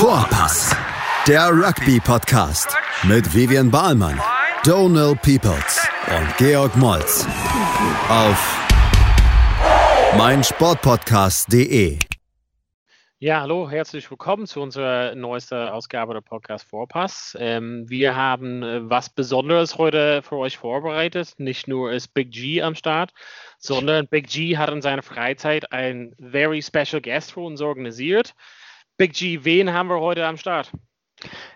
Vorpass, der Rugby-Podcast mit Vivian Bahlmann, Donal Peoples und Georg Moltz auf meinsportpodcast.de. Ja, hallo, herzlich willkommen zu unserer neuesten Ausgabe der Podcast Vorpass. Ähm, wir haben äh, was Besonderes heute für euch vorbereitet. Nicht nur ist Big G am Start, sondern Big G hat in seiner Freizeit ein very special guest für uns organisiert. Big G, wen haben wir heute am Start?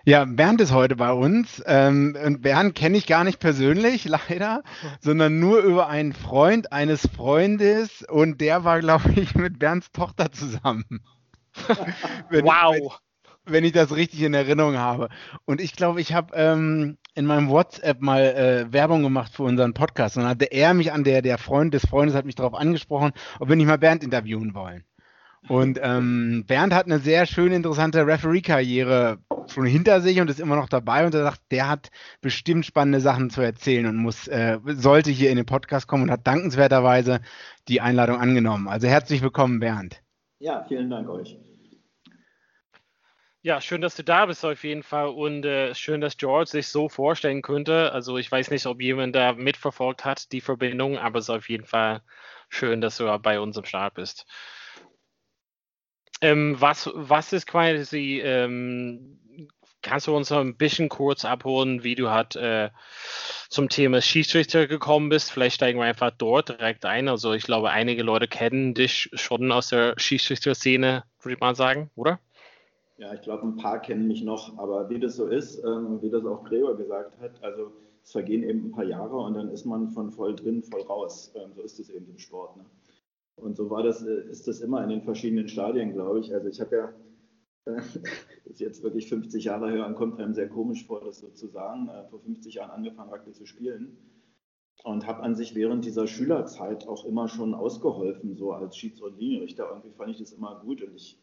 Ja, Bernd ist heute bei uns. Ähm, und Bernd kenne ich gar nicht persönlich, leider, sondern nur über einen Freund eines Freundes. Und der war, glaube ich, mit Bernds Tochter zusammen. wenn wow. Ich, wenn, wenn, ich das richtig in Erinnerung habe. Und ich glaube, ich habe ähm, in meinem WhatsApp mal äh, Werbung gemacht für unseren Podcast. Und dann hatte er mich an der, der Freund des Freundes hat mich darauf angesprochen, ob wir nicht mal Bernd interviewen wollen. Und ähm, Bernd hat eine sehr schöne, interessante Referee-Karriere schon hinter sich und ist immer noch dabei und er sagt, der hat bestimmt spannende Sachen zu erzählen und muss, äh, sollte hier in den Podcast kommen und hat dankenswerterweise die Einladung angenommen. Also herzlich willkommen, Bernd. Ja, vielen Dank euch. Ja, schön, dass du da bist auf jeden Fall und äh, schön, dass George sich so vorstellen könnte. Also ich weiß nicht, ob jemand da mitverfolgt hat, die Verbindung, aber es ist auf jeden Fall schön, dass du bei uns im Start bist. Ähm, was, was ist quasi, ähm, kannst du uns noch ein bisschen kurz abholen, wie du halt äh, zum Thema Schiedsrichter gekommen bist? Vielleicht steigen wir einfach dort direkt ein. Also ich glaube, einige Leute kennen dich schon aus der Schiedsrichter-Szene, würde ich mal sagen, oder? Ja, ich glaube, ein paar kennen mich noch, aber wie das so ist, ähm, wie das auch Gregor gesagt hat, also es vergehen eben ein paar Jahre und dann ist man von voll drin, voll raus. Ähm, so ist es eben im Sport. Ne? Und so war das, äh, ist das immer in den verschiedenen Stadien, glaube ich. Also ich habe ja, das ist jetzt wirklich 50 Jahre her und kommt einem sehr komisch vor, das so zu sagen, äh, vor 50 Jahren angefangen, Rugby zu spielen. Und habe an sich während dieser Schülerzeit auch immer schon ausgeholfen, so als Schieds- und Linienrichter. Irgendwie fand ich das immer gut und ich,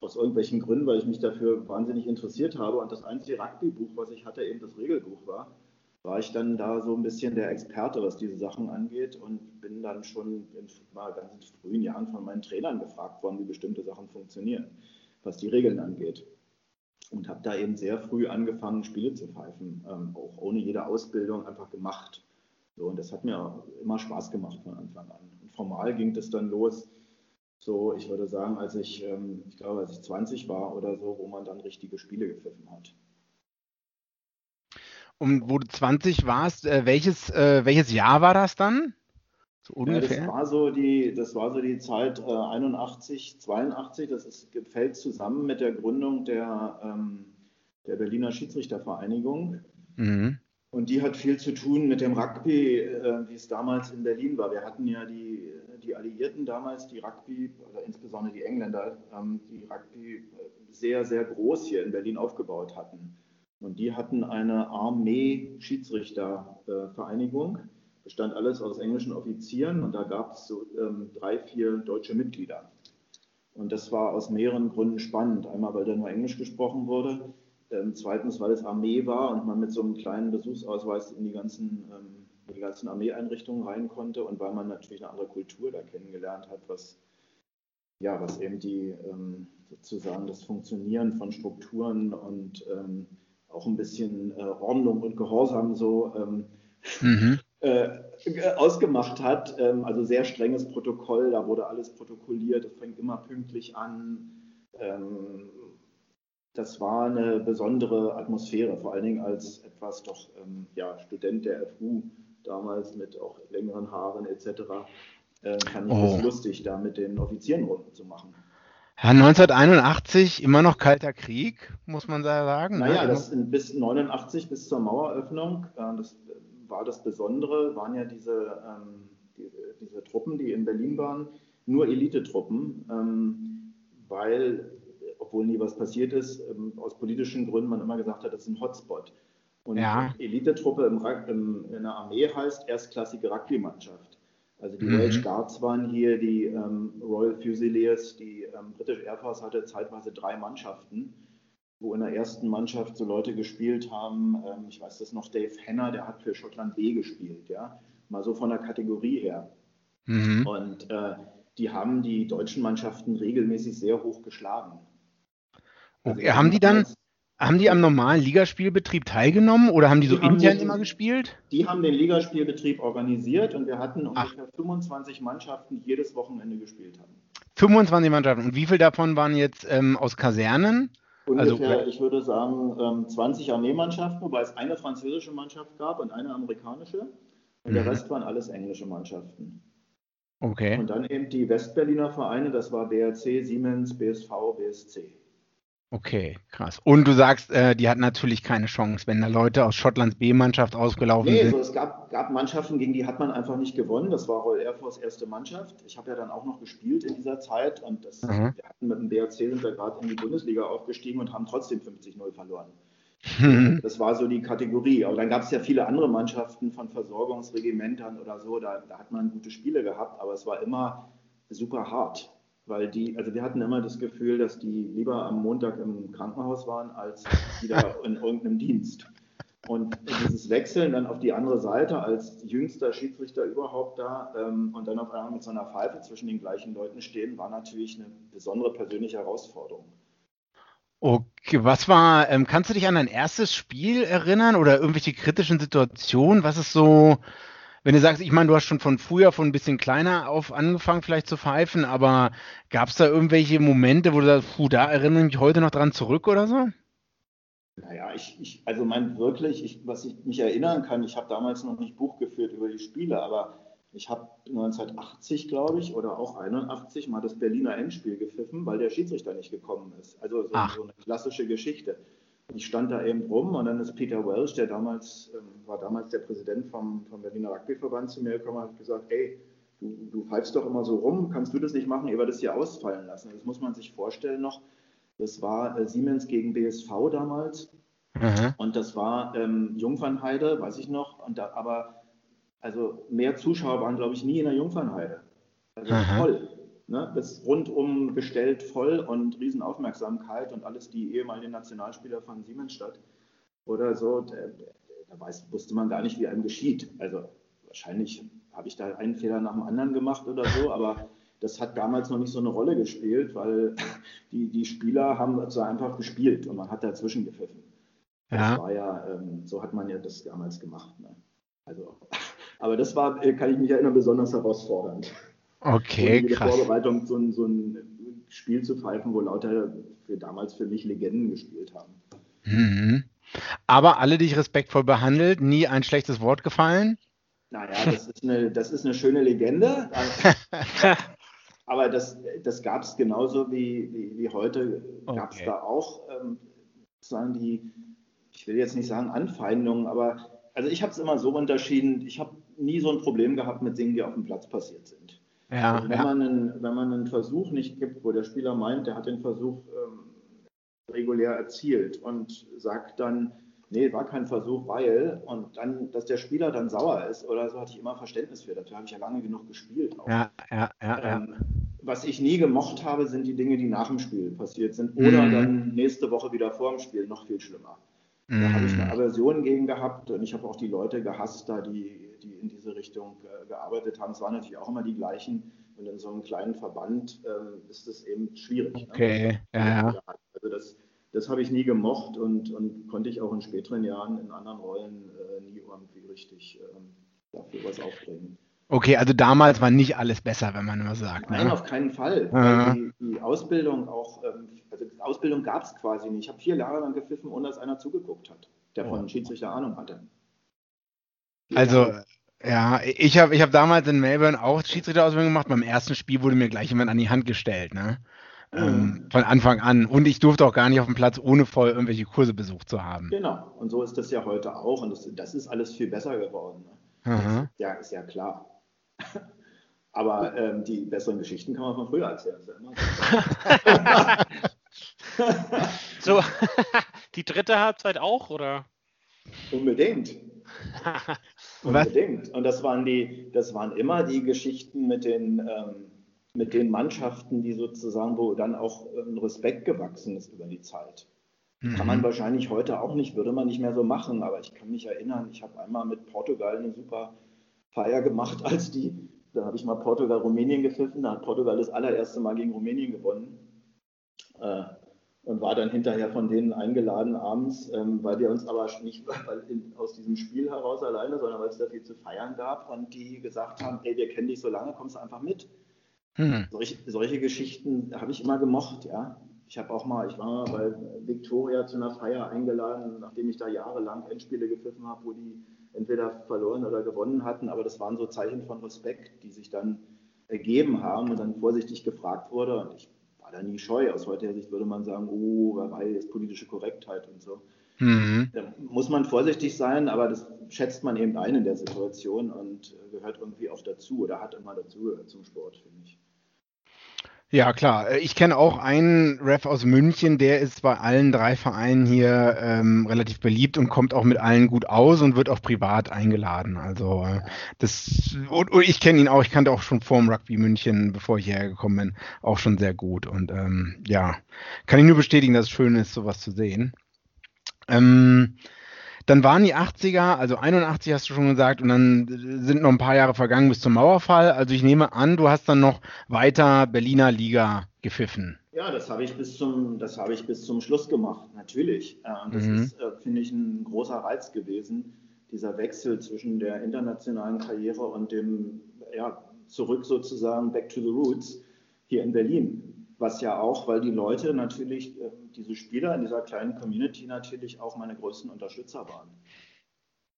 aus irgendwelchen Gründen, weil ich mich dafür wahnsinnig interessiert habe und das einzige Rugby-Buch, was ich hatte, eben das Regelbuch war, war ich dann da so ein bisschen der Experte, was diese Sachen angeht und bin dann schon in mal ganz frühen Jahren von meinen Trainern gefragt worden, wie bestimmte Sachen funktionieren, was die Regeln angeht. Und habe da eben sehr früh angefangen, Spiele zu pfeifen, ähm, auch ohne jede Ausbildung einfach gemacht. So, und das hat mir immer Spaß gemacht von Anfang an. Und formal ging das dann los, so ich würde sagen, als ich, ähm, ich glaube, als ich 20 war oder so, wo man dann richtige Spiele gepfiffen hat. Und wo du 20 warst, äh, welches, äh, welches Jahr war das dann? So ungefähr? Ja, das, war so die, das war so die Zeit äh, 81, 82. Das ist, fällt zusammen mit der Gründung der, ähm, der Berliner Schiedsrichtervereinigung. Mhm. Und die hat viel zu tun mit dem Rugby, äh, wie es damals in Berlin war. Wir hatten ja die, die Alliierten damals, die Rugby, oder insbesondere die Engländer, ähm, die Rugby äh, sehr, sehr groß hier in Berlin aufgebaut hatten. Und die hatten eine Armee-Schiedsrichtervereinigung, bestand alles aus englischen Offizieren und da gab es so ähm, drei, vier deutsche Mitglieder. Und das war aus mehreren Gründen spannend. Einmal, weil da nur Englisch gesprochen wurde. Ähm, zweitens, weil es Armee war und man mit so einem kleinen Besuchsausweis in die ganzen, ähm, die ganzen Armeeeinrichtungen rein konnte und weil man natürlich eine andere Kultur da kennengelernt hat, was, ja, was eben die ähm, sozusagen das Funktionieren von Strukturen und ähm, auch ein bisschen äh, Ordnung und Gehorsam so ähm, mhm. äh, ausgemacht hat. Ähm, also sehr strenges Protokoll, da wurde alles protokolliert, es fängt immer pünktlich an. Ähm, das war eine besondere Atmosphäre, vor allen Dingen als etwas doch ähm, ja, Student der FU damals mit auch längeren Haaren etc. Äh, fand ich oh. das lustig, da mit den Offizieren Runden zu machen. Ja, 1981 immer noch kalter Krieg, muss man sagen. Naja, ne? das in, bis 89, bis zur Maueröffnung, äh, das war das Besondere, waren ja diese, ähm, die, diese Truppen, die in Berlin waren, nur Elitetruppen, ähm, weil, obwohl nie was passiert ist, ähm, aus politischen Gründen man immer gesagt hat, das ist ein Hotspot. Und ja. Elitetruppe im, im, in der Armee heißt erstklassige Rugby-Mannschaft. Also die mhm. Welsh Guards waren hier, die ähm, Royal Fusiliers, die ähm, British Air Force hatte zeitweise drei Mannschaften, wo in der ersten Mannschaft so Leute gespielt haben. Ähm, ich weiß das noch, Dave Henner, der hat für Schottland B gespielt, ja, mal so von der Kategorie her. Mhm. Und äh, die haben die deutschen Mannschaften regelmäßig sehr hoch geschlagen. Also okay. Haben die dann, haben die am normalen Ligaspielbetrieb teilgenommen oder haben die, die so haben intern den, immer gespielt? Die haben den Ligaspielbetrieb organisiert und wir hatten ungefähr Ach. 25 Mannschaften, die jedes Wochenende gespielt haben. 25 Mannschaften. Und wie viele davon waren jetzt ähm, aus Kasernen? Ungefähr, also, ich würde sagen, ähm, 20 Armeemannschaften, wobei es eine französische Mannschaft gab und eine amerikanische. Und mhm. der Rest waren alles englische Mannschaften. Okay. Und dann eben die Westberliner Vereine, das war BRC, Siemens, BSV, BSC. Okay, krass. Und du sagst, äh, die hatten natürlich keine Chance, wenn da Leute aus Schottlands B-Mannschaft ausgelaufen nee, sind. Nee, also es gab, gab, Mannschaften, gegen die hat man einfach nicht gewonnen. Das war Royal Air Force erste Mannschaft. Ich habe ja dann auch noch gespielt in dieser Zeit und das, mhm. wir hatten mit dem BRC sind wir gerade in die Bundesliga aufgestiegen und haben trotzdem 50-0 verloren. Mhm. Das war so die Kategorie. Aber dann gab es ja viele andere Mannschaften von Versorgungsregimentern oder so. Da, da hat man gute Spiele gehabt, aber es war immer super hart weil die, also wir hatten immer das Gefühl, dass die lieber am Montag im Krankenhaus waren, als wieder in irgendeinem Dienst. Und dieses Wechseln dann auf die andere Seite als jüngster Schiedsrichter überhaupt da ähm, und dann auf einmal mit so einer Pfeife zwischen den gleichen Leuten stehen, war natürlich eine besondere persönliche Herausforderung. Okay, was war, ähm, kannst du dich an dein erstes Spiel erinnern oder irgendwelche kritischen Situationen? Was ist so, wenn du sagst, ich meine, du hast schon von früher, von ein bisschen kleiner auf angefangen vielleicht zu pfeifen, aber gab es da irgendwelche Momente, wo du sagst, puh, da erinnere ich mich heute noch dran zurück oder so? Naja, ich, ich also mein wirklich, ich, was ich mich erinnern kann, ich habe damals noch nicht Buch geführt über die Spiele, aber ich habe 1980, glaube ich, oder auch 81 mal das Berliner Endspiel gepfiffen, weil der Schiedsrichter nicht gekommen ist. Also so, so eine klassische Geschichte ich stand da eben rum und dann ist Peter Welsh, der damals, ähm, war damals der Präsident vom, vom Berliner Rugbyverband zu mir gekommen und hat gesagt, ey, du, du pfeifst doch immer so rum, kannst du das nicht machen, ihr das hier ausfallen lassen. Das muss man sich vorstellen noch. Das war äh, Siemens gegen BSV damals. Mhm. Und das war ähm, Jungfernheide, weiß ich noch. Und da, aber also mehr Zuschauer waren, glaube ich, nie in der Jungfernheide. Also mhm. voll. Ne? Das rundum bestellt voll und Riesenaufmerksamkeit und alles die ehemaligen Nationalspieler von Siemensstadt oder so. Da, da weiß, wusste man gar nicht, wie einem geschieht. Also wahrscheinlich habe ich da einen Fehler nach dem anderen gemacht oder so, aber das hat damals noch nicht so eine Rolle gespielt, weil die, die Spieler haben so einfach gespielt und man hat dazwischen gepfiffen. Ja. Das war ja, ähm, so hat man ja das damals gemacht. Ne? Also, aber das war, kann ich mich erinnern, besonders herausfordernd. Okay, und krass. Vorbereitung, so ein, so ein Spiel zu pfeifen, wo lauter für damals für mich Legenden gespielt haben. Mhm. Aber alle dich respektvoll behandelt, nie ein schlechtes Wort gefallen? Naja, das ist eine, das ist eine schöne Legende. Aber das, das gab es genauso wie, wie, wie heute, gab es okay. da auch ähm, die, ich will jetzt nicht sagen Anfeindungen, aber also ich habe es immer so unterschieden, ich habe nie so ein Problem gehabt mit Dingen, die auf dem Platz passiert sind. Ja, also wenn, ja. Man einen, wenn man einen Versuch nicht gibt, wo der Spieler meint, der hat den Versuch ähm, regulär erzielt und sagt dann, nee, war kein Versuch, weil, und dann, dass der Spieler dann sauer ist oder so, hatte ich immer Verständnis für. Dafür habe ich ja lange genug gespielt. Auch. Ja, ja, ja, ähm, ja. Was ich nie gemocht habe, sind die Dinge, die nach dem Spiel passiert sind oder mhm. dann nächste Woche wieder vor dem Spiel, noch viel schlimmer. Mhm. Da habe ich eine mhm. Aversion gegen gehabt und ich habe auch die Leute gehasst, da die die in diese Richtung äh, gearbeitet haben. Es waren natürlich auch immer die gleichen. Und in so einem kleinen Verband ähm, ist es eben schwierig. Ne? Okay, ne? ja, ja. Also das, das habe ich nie gemocht und, und konnte ich auch in späteren Jahren in anderen Rollen äh, nie irgendwie richtig ähm, dafür was aufbringen. Okay, also damals war nicht alles besser, wenn man immer sagt. Ne? Nein, auf keinen Fall. Ja. Die, die, Ausbildung auch, ähm, also Ausbildung gab es quasi nicht. Ich habe vier Jahre lang gepfiffen, ohne dass einer zugeguckt hat, der oh. von Schiedsrichter Ahnung hatte. Also, ja, ich habe ich hab damals in Melbourne auch Schiedsrichterausbildung gemacht. Beim ersten Spiel wurde mir gleich jemand an die Hand gestellt, ne? Mhm. Ähm, von Anfang an. Und ich durfte auch gar nicht auf dem Platz, ohne voll irgendwelche Kurse besucht zu haben. Genau. Und so ist das ja heute auch. Und das, das ist alles viel besser geworden. Ne? Ja, ist ja klar. Aber ähm, die besseren Geschichten kann man von früher erzählen. Ja so, die dritte Halbzeit auch, oder? Unbedingt. Unbedingt. Und das waren die, das waren immer die Geschichten mit den, ähm, mit den Mannschaften, die sozusagen, wo dann auch ein Respekt gewachsen ist über die Zeit. Mhm. Kann man wahrscheinlich heute auch nicht, würde man nicht mehr so machen, aber ich kann mich erinnern, ich habe einmal mit Portugal eine super Feier gemacht, als die, da habe ich mal Portugal-Rumänien gepfiffen, da hat Portugal das allererste Mal gegen Rumänien gewonnen. Äh, und war dann hinterher von denen eingeladen abends, ähm, weil wir uns aber nicht in, aus diesem Spiel heraus alleine, sondern weil es da viel zu feiern gab und die gesagt haben, hey, wir kennen dich so lange, kommst du einfach mit. Hm. Solche, solche Geschichten habe ich immer gemocht, ja. Ich habe auch mal, ich war mal bei Victoria zu einer Feier eingeladen, nachdem ich da jahrelang Endspiele gepfiffen habe, wo die entweder verloren oder gewonnen hatten, aber das waren so Zeichen von Respekt, die sich dann ergeben haben und dann vorsichtig gefragt wurde und ich war da nie scheu. Aus heutiger Sicht würde man sagen, oh, wer weiß, politische Korrektheit und so. Mhm. Da muss man vorsichtig sein, aber das schätzt man eben ein in der Situation und gehört irgendwie auch dazu oder hat immer dazugehört zum Sport, finde ich. Ja, klar. Äh, ich kenne auch einen Ref aus München, der ist bei allen drei Vereinen hier ähm, relativ beliebt und kommt auch mit allen gut aus und wird auch privat eingeladen. Also äh, das und, und ich kenne ihn auch, ich kannte auch schon vor dem Rugby München, bevor ich hierher gekommen bin, auch schon sehr gut. Und ähm, ja, kann ich nur bestätigen, dass es schön ist, sowas zu sehen. Ähm, dann waren die 80er, also 81 hast du schon gesagt, und dann sind noch ein paar Jahre vergangen bis zum Mauerfall. Also ich nehme an, du hast dann noch weiter Berliner Liga gepfiffen. Ja, das habe ich bis zum, das habe ich bis zum Schluss gemacht, natürlich. Und das mhm. ist, äh, finde ich, ein großer Reiz gewesen, dieser Wechsel zwischen der internationalen Karriere und dem, ja, zurück sozusagen back to the roots hier in Berlin was ja auch, weil die Leute natürlich, äh, diese Spieler in dieser kleinen Community natürlich auch meine größten Unterstützer waren.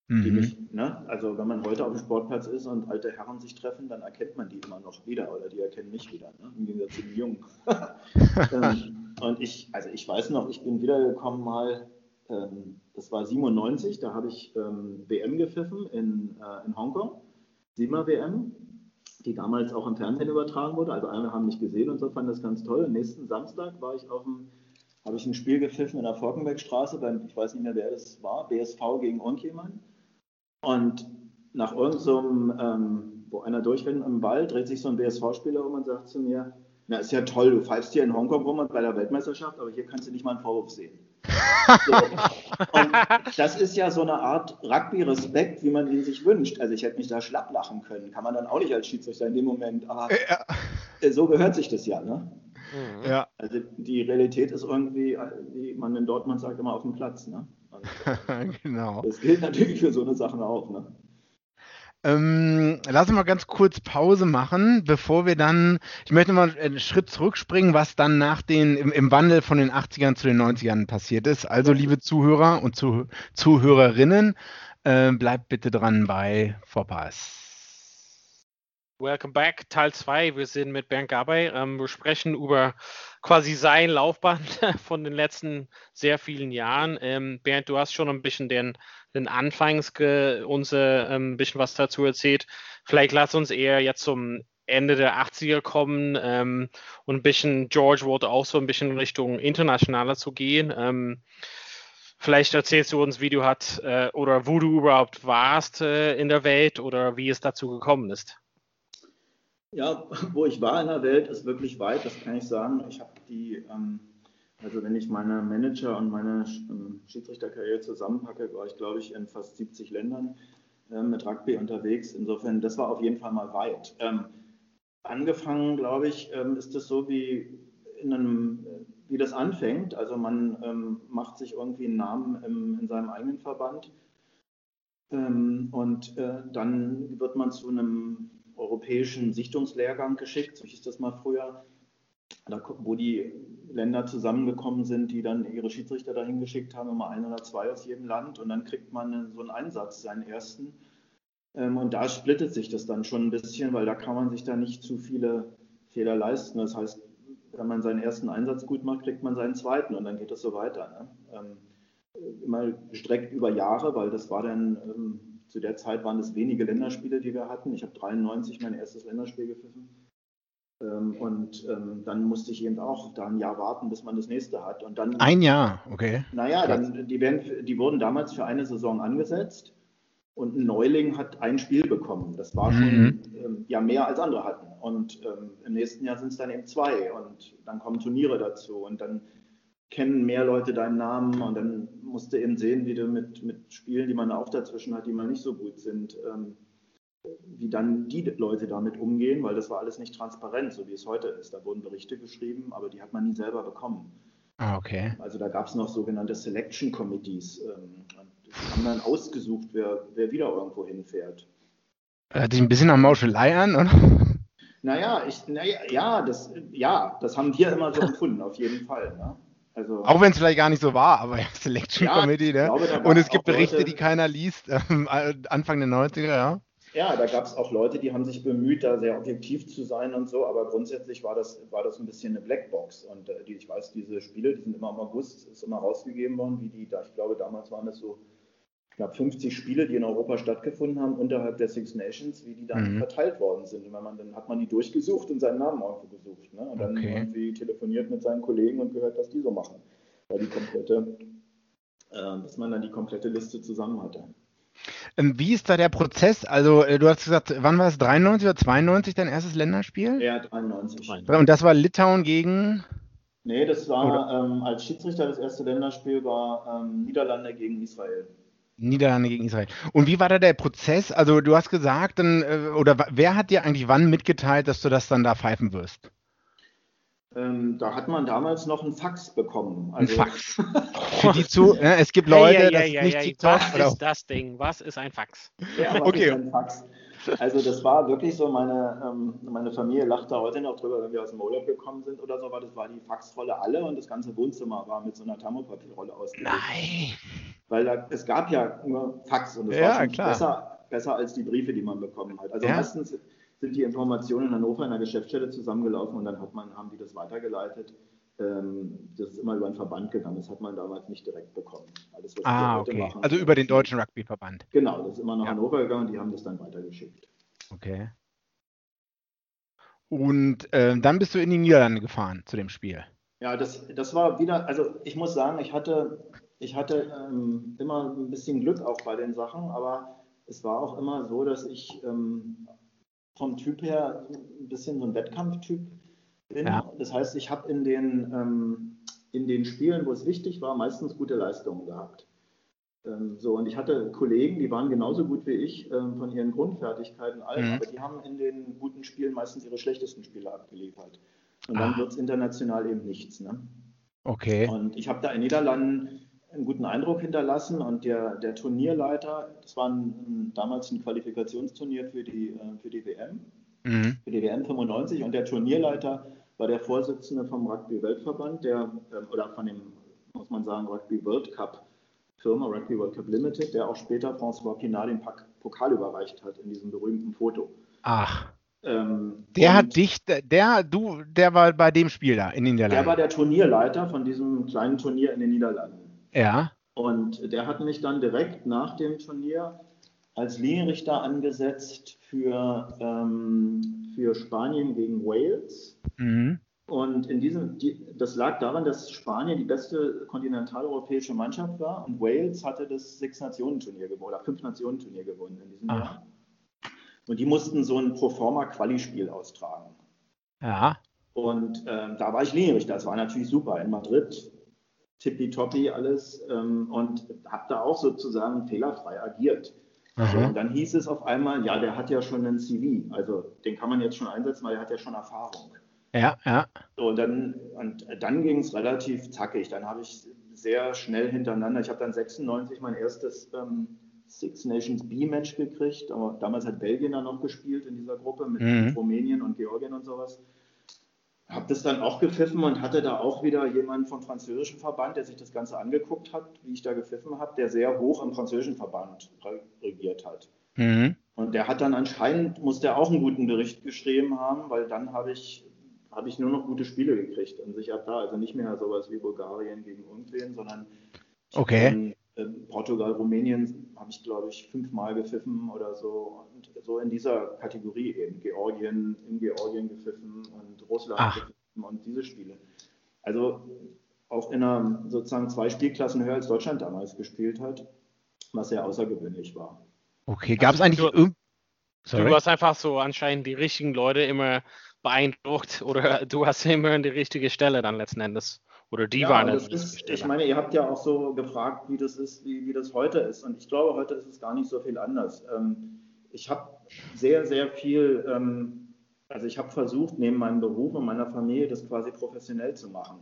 Mhm. Mich, ne? Also wenn man heute auf dem Sportplatz ist und alte Herren sich treffen, dann erkennt man die immer noch wieder oder die erkennen mich wieder, ne? im Gegensatz zu den Jungen. ähm, und ich, also ich weiß noch, ich bin wiedergekommen mal, ähm, das war 97, da habe ich ähm, WM gepfiffen in, äh, in Hongkong, Sima WM die damals auch im Fernsehen übertragen wurde. Also alle haben mich gesehen und so, fanden das ganz toll. Und nächsten Samstag war ich auf dem, habe ich ein Spiel gepfiffen in der Forkenbergstraße beim, ich weiß nicht mehr, wer das war, BSV gegen irgendjemand. Und nach irgendeinem, so ähm, wo einer durchrennt im Ball, dreht sich so ein BSV-Spieler um und sagt zu mir, na, ist ja toll, du pfeifst hier in Hongkong rum und bei der Weltmeisterschaft, aber hier kannst du nicht mal einen Vorwurf sehen. So. Und das ist ja so eine Art Rugby-Respekt, wie man ihn sich wünscht. Also ich hätte mich da schlapp lachen können. Kann man dann auch nicht als Schiedsrichter in dem Moment. Aber ja. so gehört sich das ja, ne? Mhm. Ja. Also die Realität ist irgendwie, wie man in Dortmund sagt, immer auf dem Platz. Ne? Und, genau. Das gilt natürlich für so eine Sachen auch. Ne? Ähm, lass uns mal ganz kurz Pause machen, bevor wir dann, ich möchte mal einen Schritt zurückspringen, was dann nach den, im, im Wandel von den 80ern zu den 90ern passiert ist. Also, liebe Zuhörer und Zuh Zuhörerinnen, äh, bleibt bitte dran bei Vorpass. Welcome back, Teil 2. Wir sind mit Bernd Gabay. Ähm, wir sprechen über quasi sein Laufbahn von den letzten sehr vielen Jahren. Ähm, Bernd, du hast schon ein bisschen den, den Anfangs uns äh, ein bisschen was dazu erzählt. Vielleicht lass uns eher jetzt zum Ende der 80er kommen ähm, und ein bisschen, George wollte auch so ein bisschen in Richtung internationaler zu gehen. Ähm, vielleicht erzählst du uns, wie du hat äh, oder wo du überhaupt warst äh, in der Welt oder wie es dazu gekommen ist. Ja, wo ich war in der Welt, ist wirklich weit, das kann ich sagen. Ich habe die, ähm, also wenn ich meine Manager und meine ähm, Schiedsrichterkarriere zusammenpacke, war ich, glaube ich, in fast 70 Ländern äh, mit Rugby unterwegs. Insofern, das war auf jeden Fall mal weit. Ähm, angefangen, glaube ich, ähm, ist es so wie in einem, wie das anfängt. Also man ähm, macht sich irgendwie einen Namen im, in seinem eigenen Verband. Ähm, und äh, dann wird man zu einem europäischen Sichtungslehrgang geschickt, so hieß das mal früher, da, wo die Länder zusammengekommen sind, die dann ihre Schiedsrichter dahin geschickt haben, immer ein oder zwei aus jedem Land und dann kriegt man so einen Einsatz, seinen ersten. Ähm, und da splittet sich das dann schon ein bisschen, weil da kann man sich da nicht zu viele Fehler leisten. Das heißt, wenn man seinen ersten Einsatz gut macht, kriegt man seinen zweiten und dann geht das so weiter. Ne? Ähm, immer gestreckt über Jahre, weil das war dann ähm, zu der Zeit waren es wenige Länderspiele, die wir hatten. Ich habe 93 mein erstes Länderspiel gepfiffen. Ähm, und ähm, dann musste ich eben auch da ein Jahr warten, bis man das nächste hat. Und dann, ein Jahr, okay. Naja, dann, die, werden, die wurden damals für eine Saison angesetzt und ein Neuling hat ein Spiel bekommen. Das war schon mhm. ähm, ja mehr als andere hatten. Und ähm, im nächsten Jahr sind es dann eben zwei und dann kommen Turniere dazu und dann kennen mehr Leute deinen Namen und dann musst du eben sehen, wie du mit, mit Spielen, die man auch dazwischen hat, die mal nicht so gut sind, ähm, wie dann die Leute damit umgehen, weil das war alles nicht transparent, so wie es heute ist. Da wurden Berichte geschrieben, aber die hat man nie selber bekommen. Ah, okay. Also da gab es noch sogenannte Selection Committees. Ähm, die haben dann ausgesucht, wer, wer wieder irgendwo hinfährt. Hört sich ein bisschen nach Mauschelei an, oder? Naja, ich, naja, ja, das, ja, das haben wir immer so empfunden, auf jeden Fall. Ne? Also, auch wenn es vielleicht gar nicht so war, aber ja, Selection ja, Committee, ne? Glaube, Und es gibt Berichte, Leute, die keiner liest, ähm, Anfang der 90er, ja. Ja, da gab es auch Leute, die haben sich bemüht, da sehr objektiv zu sein und so, aber grundsätzlich war das, war das ein bisschen eine Blackbox. Und äh, die, ich weiß, diese Spiele, die sind immer im August, ist immer rausgegeben worden, wie die, da, ich glaube, damals waren das so knapp 50 Spiele, die in Europa stattgefunden haben, unterhalb der Six Nations, wie die dann mhm. verteilt worden sind. Und wenn man, dann hat man die durchgesucht und seinen Namen irgendwo gesucht. Ne? Und dann okay. irgendwie telefoniert mit seinen Kollegen und gehört, was die so machen. Weil die komplette, äh, bis man dann die komplette Liste zusammen hatte. Ähm, wie ist da der Prozess? Also, äh, du hast gesagt, wann war es? 93 oder 92 dein erstes Länderspiel? Ja, 93. Und das war Litauen gegen? Nee, das war ähm, als Schiedsrichter das erste Länderspiel war ähm, Niederlande gegen Israel. Niederlande gegen Israel. Und wie war da der Prozess? Also, du hast gesagt, dann, äh, oder wer hat dir eigentlich wann mitgeteilt, dass du das dann da pfeifen wirst? Ähm, da hat man damals noch einen Fax bekommen. Also, ein Fax. Für die zu, ja, es gibt Leute, hey, hey, das hey, nicht TikTok. Was oder? ist das Ding? Was ist ein Fax? Ja, was okay. ist ein Fax? Also das war wirklich so, meine, ähm, meine Familie lacht da heute noch drüber, wenn wir aus dem Urlaub gekommen sind oder so, weil das war die Faxrolle alle und das ganze Wohnzimmer war mit so einer Thermopapierrolle ausgelegt. Nein! Weil da, es gab ja nur Fax und das ja, war schon klar. besser, besser als die Briefe, die man bekommen hat. Also ja. meistens sind die Informationen in Hannover in der Geschäftsstelle zusammengelaufen und dann hat man, haben die das weitergeleitet. Ähm, das ist immer über einen Verband gegangen. Das hat man damals nicht direkt bekommen. Alles, ah, okay. Machen, also über den Deutschen Rugbyverband. Genau, das ist immer nach ja. Hannover gegangen und die haben das dann weitergeschickt. Okay. Und äh, dann bist du in die Niederlande gefahren zu dem Spiel. Ja, das, das war wieder, also ich muss sagen, ich hatte, ich hatte ähm, immer ein bisschen Glück auch bei den Sachen, aber es war auch immer so, dass ich ähm, vom Typ her ein bisschen so ein Wettkampftyp bin. Ja. Das heißt, ich habe in, den, ähm, in den Spielen, wo es wichtig war, meistens gute Leistungen gehabt. Ähm, so, und ich hatte Kollegen, die waren genauso gut wie ich ähm, von ihren Grundfertigkeiten alt, mhm. aber die haben in den guten Spielen meistens ihre schlechtesten Spiele abgeliefert. Und dann ah. wird es international eben nichts. Ne? Okay. Und ich habe da in Niederlanden einen guten Eindruck hinterlassen und der, der Turnierleiter, das war ein, damals ein Qualifikationsturnier für die, äh, für die WM, mhm. für die WM 95 und der Turnierleiter war der Vorsitzende vom Rugby-Weltverband, der, ähm, oder von dem, muss man sagen, Rugby World Cup Firma, Rugby World Cup Limited, der auch später François Pinard den Pokal überreicht hat in diesem berühmten Foto. Ach. Ähm, der hat dich, der, du, der war bei dem Spiel da in den Niederlanden. Der war der Turnierleiter von diesem kleinen Turnier in den Niederlanden. Ja. Und der hat mich dann direkt nach dem Turnier als Linienrichter angesetzt für, ähm, für Spanien gegen Wales. Mhm. Und in diesem, die, das lag daran, dass Spanien die beste kontinentaleuropäische Mannschaft war und Wales hatte das Sechs-Nationen-Turnier gewonnen oder Fünf-Nationen-Turnier gewonnen in diesem Ach. Jahr. Und die mussten so ein Proforma-Quali-Spiel austragen. Ja. Und ähm, da war ich Linienrichter. Das war natürlich super. In Madrid tippitoppi alles ähm, und habe da auch sozusagen fehlerfrei agiert. So, und dann hieß es auf einmal, ja, der hat ja schon einen CV, also den kann man jetzt schon einsetzen, weil er hat ja schon Erfahrung. Ja, ja. So, und dann, und dann ging es relativ zackig. Dann habe ich sehr schnell hintereinander, ich habe dann 96 mein erstes ähm, Six Nations B-Match gekriegt. Aber damals hat Belgien dann noch gespielt in dieser Gruppe mit mhm. Rumänien und Georgien und sowas habe das dann auch gepfiffen und hatte da auch wieder jemanden vom französischen Verband, der sich das Ganze angeguckt hat, wie ich da gepfiffen habe, der sehr hoch im französischen Verband regiert hat. Mhm. Und der hat dann anscheinend, muss der auch einen guten Bericht geschrieben haben, weil dann habe ich, hab ich nur noch gute Spiele gekriegt und sich ab da, also nicht mehr sowas wie Bulgarien gegen irgendwen, sondern okay. In Portugal, Rumänien habe ich, glaube ich, fünfmal gepfiffen oder so. Und so in dieser Kategorie eben. Georgien, in Georgien gepfiffen und Russland Ach. gepfiffen und diese Spiele. Also auch in einer sozusagen zwei Spielklassen höher als Deutschland damals gespielt hat, was sehr außergewöhnlich war. Okay, gab es eigentlich du, du hast einfach so anscheinend die richtigen Leute immer beeindruckt oder du hast immer an die richtige Stelle dann letzten Endes. Oder die ja, waren das ist, Ich meine, ihr habt ja auch so gefragt, wie das ist, wie, wie das heute ist. Und ich glaube, heute ist es gar nicht so viel anders. Ähm, ich habe sehr, sehr viel, ähm, also ich habe versucht, neben meinem Beruf und meiner Familie das quasi professionell zu machen.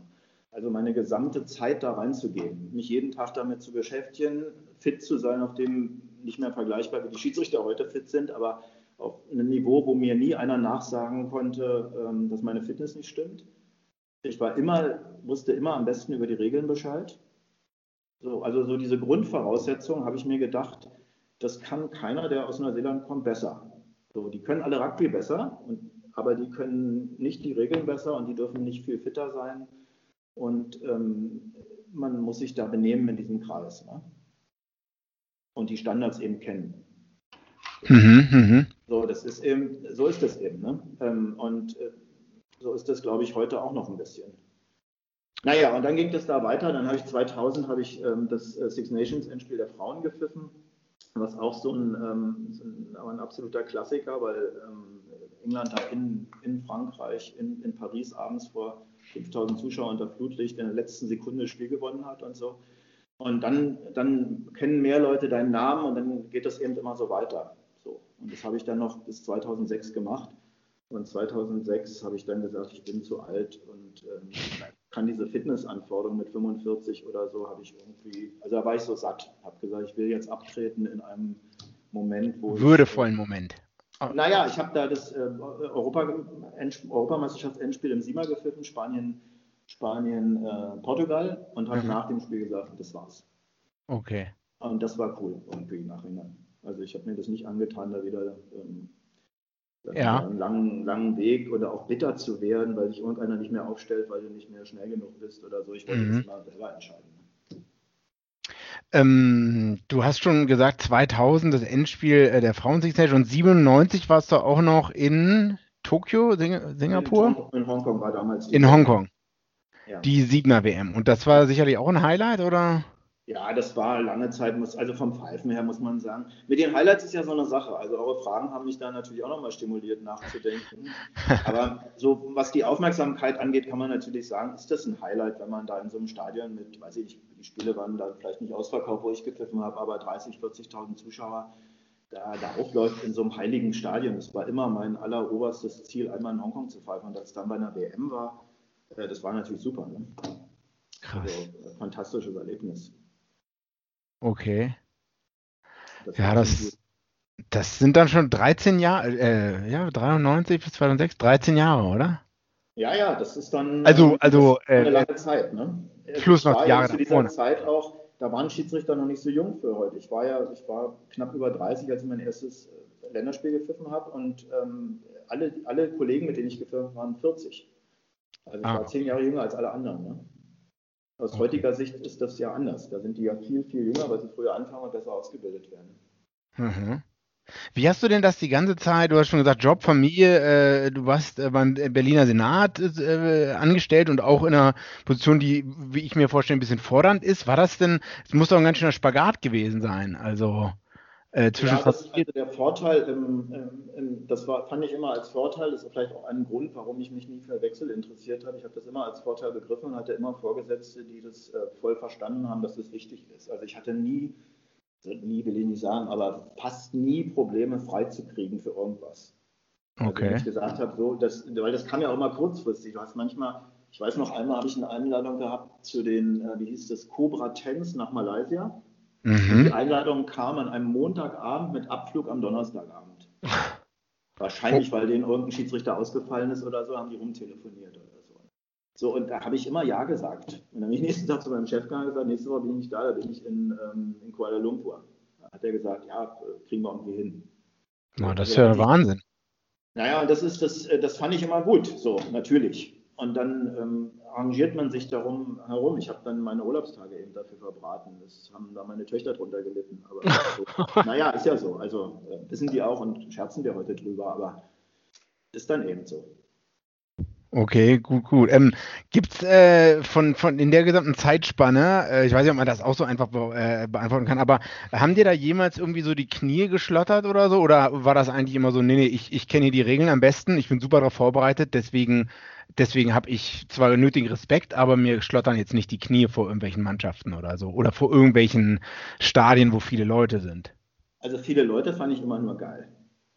also meine gesamte Zeit da reinzugehen, mich jeden Tag damit zu beschäftigen, fit zu sein, auf dem nicht mehr vergleichbar wie die Schiedsrichter heute fit sind, aber auf einem Niveau, wo mir nie einer nachsagen konnte, ähm, dass meine Fitness nicht stimmt. Ich war immer, wusste immer am besten über die Regeln Bescheid. So, also so diese Grundvoraussetzung habe ich mir gedacht, das kann keiner, der aus Neuseeland kommt, besser. So, die können alle Rugby besser, und, aber die können nicht die Regeln besser und die dürfen nicht viel fitter sein. Und ähm, man muss sich da benehmen in diesem Kreis. Ne? Und die Standards eben kennen. Mhm, mh. So, das ist eben, so ist das eben. Ne? Ähm, und äh, so ist das, glaube ich, heute auch noch ein bisschen. Naja, und dann ging das da weiter. Dann habe ich 2000 habe ich ähm, das äh, Six Nations Endspiel der Frauen gepfiffen, was auch so ein, ähm, so ein, ein absoluter Klassiker, weil ähm, England da in, in Frankreich, in, in Paris abends vor 5000 Zuschauern unter Flutlicht in der letzten Sekunde das Spiel gewonnen hat und so. Und dann, dann kennen mehr Leute deinen Namen und dann geht das eben immer so weiter. So. Und das habe ich dann noch bis 2006 gemacht. Und 2006 habe ich dann gesagt, ich bin zu alt und ähm, kann diese Fitnessanforderung mit 45 oder so, habe ich irgendwie, also da war ich so satt, habe gesagt, ich will jetzt abtreten in einem Moment, wo Würdevollen ich, Moment. Oh. Naja, ich habe da das äh, Europa, Europameisterschaftsendspiel im Siemer gepfiffen, Spanien, Spanien, äh, Portugal und habe mhm. nach dem Spiel gesagt, das war's. Okay. Und das war cool irgendwie nachhinein. Also ich habe mir das nicht angetan, da wieder ähm, ja. einen langen, langen Weg oder auch bitter zu werden, weil sich irgendeiner nicht mehr aufstellt, weil du nicht mehr schnell genug bist oder so. Ich wollte mhm. das mal selber entscheiden. Ähm, du hast schon gesagt, 2000 das Endspiel äh, der Frauen Six und 97 warst du auch noch in Tokio, Sing Singapur? In, in, Hongkong war damals. In Hongkong. Ja. Die Siegner WM. Und das war sicherlich auch ein Highlight, oder? Ja, das war lange Zeit, muss, also vom Pfeifen her muss man sagen. Mit den Highlights ist ja so eine Sache. Also eure Fragen haben mich da natürlich auch nochmal stimuliert, nachzudenken. Aber so, was die Aufmerksamkeit angeht, kann man natürlich sagen, ist das ein Highlight, wenn man da in so einem Stadion mit, weiß ich nicht, die Spiele waren da vielleicht nicht ausverkauft, wo ich gepfiffen habe, aber 30, 40.000 Zuschauer da, da aufläuft in so einem heiligen Stadion. Das war immer mein alleroberstes Ziel, einmal in Hongkong zu pfeifen. Und als es dann bei einer WM war, äh, das war natürlich super. Ne? Krass. Also, fantastisches Erlebnis. Okay. Das ja, das, das sind dann schon 13 Jahre, äh, ja, 93 bis 2006, 13 Jahre, oder? Ja, ja, das ist dann also, äh, also, eine äh, lange Zeit. Ne? Plus noch Jahre zu dieser vorne. Zeit auch, da waren Schiedsrichter noch nicht so jung für heute. Ich war ja, ich war knapp über 30, als ich mein erstes äh, Länderspiel gepfiffen habe und ähm, alle, alle Kollegen, mit denen ich gepfiffen habe, waren 40. Also ich ah. war zehn Jahre jünger als alle anderen. Ne? Aus heutiger Sicht ist das ja anders. Da sind die ja viel, viel jünger, weil sie früher anfangen und besser ausgebildet werden. Mhm. Wie hast du denn das die ganze Zeit, du hast schon gesagt, Job, Familie, äh, du warst äh, beim Berliner Senat äh, angestellt und auch in einer Position, die, wie ich mir vorstelle, ein bisschen fordernd ist. War das denn, es muss doch ein ganz schöner Spagat gewesen sein, also äh, ja, das, also der Vorteil, ähm, ähm, das war, fand ich immer als Vorteil, das ist vielleicht auch ein Grund, warum ich mich nie für Wechsel interessiert habe. Ich habe das immer als Vorteil begriffen und hatte immer Vorgesetzte, die das äh, voll verstanden haben, dass das wichtig ist. Also ich hatte nie, nie will ich nicht sagen, aber fast nie Probleme freizukriegen für irgendwas. Also okay. wenn ich gesagt habe, so, das, weil das kam ja auch immer kurzfristig. Du hast manchmal, ich weiß noch, einmal habe ich eine Einladung gehabt zu den, äh, wie hieß das, Cobra Tens nach Malaysia. Mhm. Die Einladung kam an einem Montagabend mit Abflug am Donnerstagabend. Wahrscheinlich, weil denen irgendein Schiedsrichter ausgefallen ist oder so, haben die rumtelefoniert oder so. So, und da habe ich immer Ja gesagt. Und dann habe ich nächsten Tag zu meinem Chef gegangen und gesagt, nächste Woche bin ich nicht da, da bin ich in, ähm, in Kuala Lumpur. Da hat er gesagt, ja, kriegen wir irgendwie hin. Na, das ist ja Wahnsinn. Naja, und das ist das, äh, das fand ich immer gut, so, natürlich. Und dann ähm, arrangiert man sich darum herum. Ich habe dann meine Urlaubstage eben dafür verbraten. Das haben da meine Töchter drunter gelitten. Aber so, naja, ist ja so. Also äh, wissen die auch und scherzen wir heute drüber, aber ist dann eben so. Okay, gut, gut. Ähm, Gibt es äh, von, von in der gesamten Zeitspanne, äh, ich weiß nicht, ob man das auch so einfach be äh, beantworten kann, aber haben dir da jemals irgendwie so die Knie geschlottert oder so? Oder war das eigentlich immer so, nee, nee, ich, ich kenne hier die Regeln am besten, ich bin super darauf vorbereitet, deswegen, deswegen habe ich zwar nötigen Respekt, aber mir schlottern jetzt nicht die Knie vor irgendwelchen Mannschaften oder so oder vor irgendwelchen Stadien, wo viele Leute sind. Also viele Leute fand ich immer nur geil.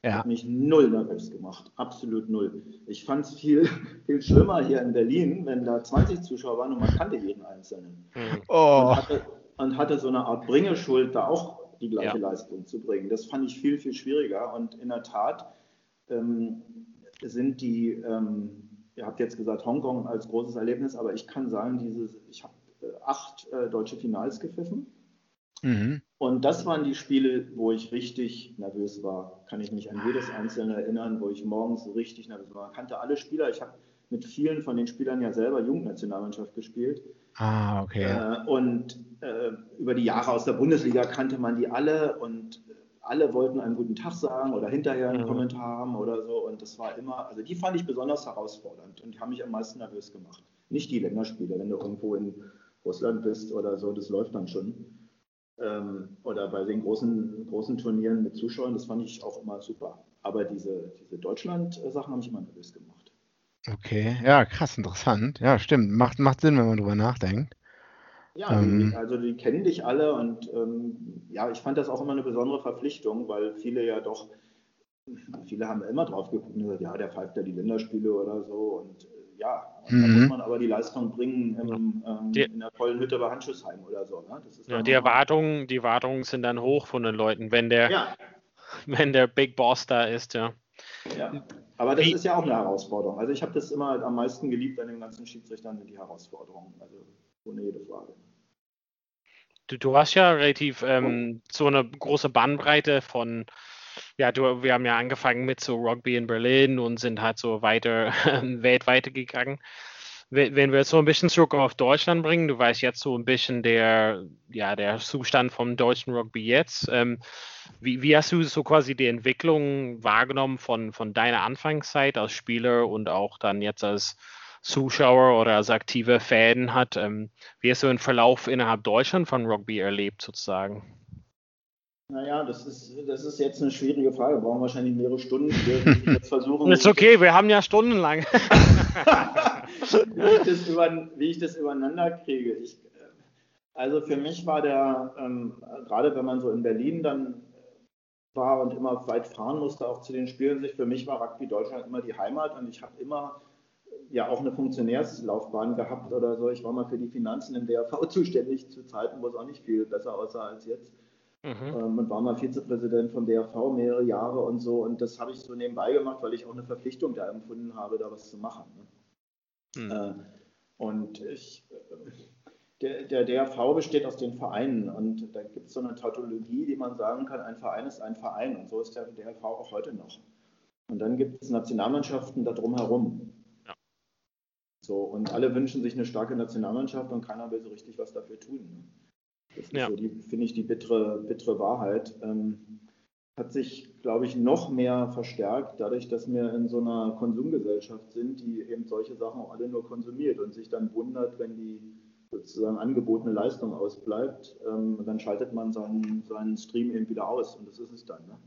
Ja. Hat mich null nervös gemacht. Absolut null. Ich fand es viel, viel schlimmer hier in Berlin, wenn da 20 Zuschauer waren und man kannte jeden Einzelnen. Mhm. Oh. Und, hatte, und, hatte, so eine Art Bringeschuld, da auch die gleiche ja. Leistung zu bringen. Das fand ich viel, viel schwieriger. Und in der Tat ähm, sind die, ähm, ihr habt jetzt gesagt Hongkong als großes Erlebnis, aber ich kann sagen, dieses, ich habe äh, acht äh, deutsche Finals gepfiffen. Mhm. Und das waren die Spiele, wo ich richtig nervös war. Kann ich mich an jedes einzelne erinnern, wo ich morgens so richtig nervös war. Ich kannte alle Spieler. Ich habe mit vielen von den Spielern ja selber Jugendnationalmannschaft gespielt. Ah, okay. Äh, und äh, über die Jahre aus der Bundesliga kannte man die alle und alle wollten einen guten Tag sagen oder hinterher einen mhm. Kommentar haben oder so. Und das war immer, also die fand ich besonders herausfordernd und die haben mich am meisten nervös gemacht. Nicht die Länderspiele, wenn du irgendwo in Russland bist oder so, das läuft dann schon. Ähm, oder bei den großen, großen Turnieren mit Zuschauern, das fand ich auch immer super. Aber diese, diese Deutschland-Sachen haben mich immer nervös gemacht. Okay, ja, krass, interessant. Ja, stimmt. Macht, macht Sinn, wenn man drüber nachdenkt. Ja, ähm, also die kennen dich alle und ähm, ja, ich fand das auch immer eine besondere Verpflichtung, weil viele ja doch, viele haben immer drauf geguckt und gesagt, ja, der pfeift ja die Länderspiele oder so und ja, mhm. da muss man aber die Leistung bringen im, ähm, die, in der vollen Hütte bei Handschussheim oder so. Ne? ja, die Erwartungen, die Erwartungen sind dann hoch von den Leuten, wenn der, ja. wenn der Big Boss da ist, ja. Ja, aber das Wie? ist ja auch eine Herausforderung. Also ich habe das immer am meisten geliebt an den ganzen Schiedsrichtern, sind die Herausforderungen. Also ohne jede Frage. Du, du hast ja relativ ähm, so eine große Bandbreite von, ja, du, wir haben ja angefangen mit so Rugby in Berlin und sind halt so weiter weltweit gegangen. Wenn wir jetzt so ein bisschen zurück auf Deutschland bringen, du weißt jetzt so ein bisschen der, ja, der Zustand vom deutschen Rugby jetzt. Ähm, wie, wie, hast du so quasi die Entwicklung wahrgenommen von, von deiner Anfangszeit als Spieler und auch dann jetzt als Zuschauer oder als aktive Fan hat. Ähm, wie hast du den Verlauf innerhalb Deutschland von Rugby erlebt, sozusagen? Naja, das ist, das ist jetzt eine schwierige Frage. Wir brauchen wahrscheinlich mehrere Stunden. Jetzt versuchen. ist okay, wir haben ja stundenlang. wie, ich das über, wie ich das übereinander kriege. Ich, also für mich war der, ähm, gerade wenn man so in Berlin dann war und immer weit fahren musste, auch zu den Spielen, für mich war Rugby Deutschland immer die Heimat und ich habe immer ja auch eine Funktionärslaufbahn gehabt oder so. Ich war mal für die Finanzen im DRV zuständig zu Zeiten, wo es auch nicht viel besser aussah als jetzt. Mhm. Ähm, und war mal Vizepräsident vom DRV mehrere Jahre und so. Und das habe ich so nebenbei gemacht, weil ich auch eine Verpflichtung da empfunden habe, da was zu machen. Ne? Mhm. Äh, und ich, der, der DRV besteht aus den Vereinen und da gibt es so eine Tautologie, die man sagen kann, ein Verein ist ein Verein und so ist der DRV auch heute noch. Und dann gibt es Nationalmannschaften da drumherum. So, und alle wünschen sich eine starke Nationalmannschaft und keiner will so richtig was dafür tun. Das ist ja. so, finde ich, die bittere, bittere Wahrheit. Ähm, hat sich, glaube ich, noch mehr verstärkt, dadurch, dass wir in so einer Konsumgesellschaft sind, die eben solche Sachen auch alle nur konsumiert und sich dann wundert, wenn die sozusagen angebotene Leistung ausbleibt. Ähm, dann schaltet man seinen, seinen Stream eben wieder aus und das ist es dann. Ne?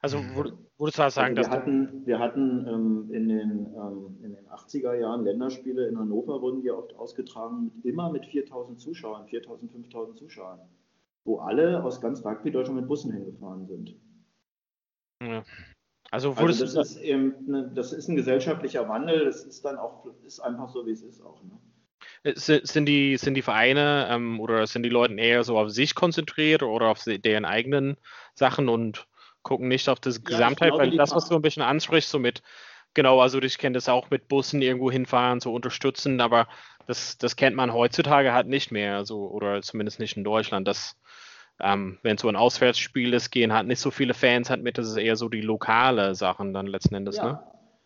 Also würdest du sagen, also wir hatten, wir hatten ähm, in, den, ähm, in den 80er Jahren Länderspiele in Hannover wurden die oft ausgetragen, mit, immer mit 4000 Zuschauern, 4000, 5000 Zuschauern, wo alle aus ganz Rugby Deutschland mit Bussen hingefahren sind. Ja. Also, also das, ist eben eine, das ist ein gesellschaftlicher Wandel, das ist dann auch, ist einfach so, wie es ist auch. Ne? Äh, sind die, sind die Vereine ähm, oder sind die Leute eher so auf sich konzentriert oder auf deren eigenen Sachen und gucken nicht auf das Gesamtheit, glaube, weil das, was du ein bisschen ansprichst, so mit, genau, also ich kenne das auch mit Bussen irgendwo hinfahren, zu unterstützen, aber das, das kennt man heutzutage halt nicht mehr, also, oder zumindest nicht in Deutschland. Das, ähm, wenn so ein Auswärtsspiel ist, gehen halt nicht so viele Fans halt mit, das ist eher so die lokale Sachen dann letzten Endes, ja. ne?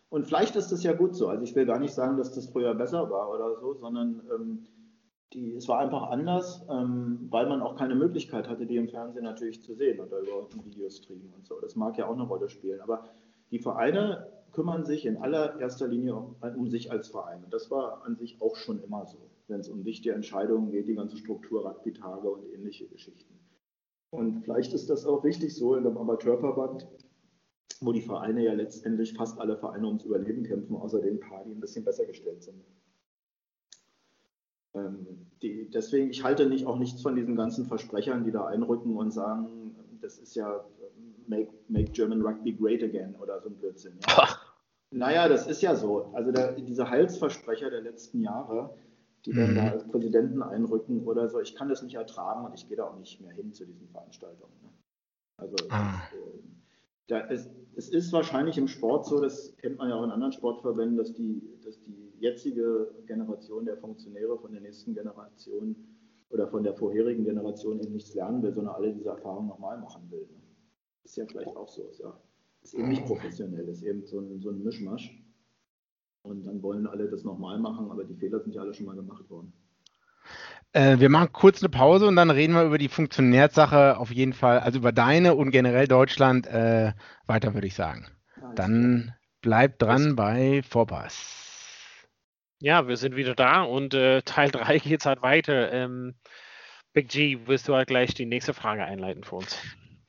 Und vielleicht ist das ja gut so. Also ich will gar nicht sagen, dass das früher besser war oder so, sondern ähm, die, es war einfach anders, ähm, weil man auch keine Möglichkeit hatte, die im Fernsehen natürlich zu sehen oder über einen Videostream und so. Das mag ja auch eine Rolle spielen. Aber die Vereine kümmern sich in allererster Linie um, um sich als Verein. Und das war an sich auch schon immer so, wenn es um wichtige Entscheidungen geht, die ganze Struktur, Rugby-Tage und ähnliche Geschichten. Und vielleicht ist das auch richtig so in einem Amateurverband, wo die Vereine ja letztendlich fast alle Vereine ums Überleben kämpfen, außer den paar, die ein bisschen besser gestellt sind. Ähm, die, deswegen, ich halte nicht, auch nichts von diesen ganzen Versprechern, die da einrücken und sagen, das ist ja, make, make German Rugby great again oder so ein Blödsinn. Ja. naja, das ist ja so. Also der, diese Heilsversprecher der letzten Jahre, die dann mhm. da als Präsidenten einrücken oder so, ich kann das nicht ertragen und ich gehe da auch nicht mehr hin zu diesen Veranstaltungen. Ne? Also ah. das, äh, da ist, es ist wahrscheinlich im Sport so, das kennt man ja auch in anderen Sportverbänden, dass die, dass die jetzige Generation der Funktionäre von der nächsten Generation oder von der vorherigen Generation eben nichts lernen will, sondern alle diese Erfahrungen nochmal machen will. Ne? Ist ja vielleicht auch so. Ist, ja, ist eben nicht professionell, ist eben so ein, so ein Mischmasch. Und dann wollen alle das nochmal machen, aber die Fehler sind ja alle schon mal gemacht worden. Äh, wir machen kurz eine Pause und dann reden wir über die Funktionärsache auf jeden Fall, also über deine und generell Deutschland äh, weiter, würde ich sagen. Dann bleibt dran bei Vorpass. Ja, wir sind wieder da und äh, Teil 3 geht halt weiter. Ähm, Big G, wirst du halt gleich die nächste Frage einleiten für uns?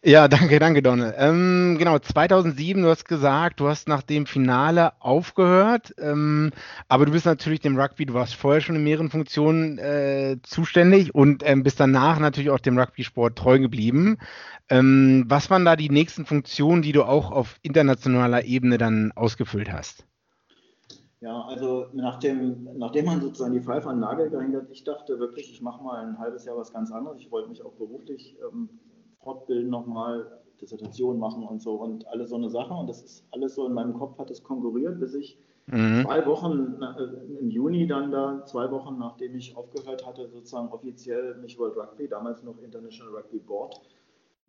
Ja, danke, danke, Donne. Ähm, genau, 2007, du hast gesagt, du hast nach dem Finale aufgehört, ähm, aber du bist natürlich dem Rugby, du warst vorher schon in mehreren Funktionen äh, zuständig und ähm, bist danach natürlich auch dem Rugby-Sport treu geblieben. Ähm, was waren da die nächsten Funktionen, die du auch auf internationaler Ebene dann ausgefüllt hast? Ja, also nachdem, nachdem man sozusagen die Pfeife an Nagel gehängt hat, ich dachte wirklich, ich mache mal ein halbes Jahr was ganz anderes. Ich wollte mich auch beruflich ähm, fortbilden nochmal, Dissertation machen und so und alle so eine Sache. Und das ist alles so in meinem Kopf hat es konkurriert, bis ich mhm. zwei Wochen äh, im Juni dann da, zwei Wochen nachdem ich aufgehört hatte, sozusagen offiziell mich World Rugby, damals noch International Rugby Board,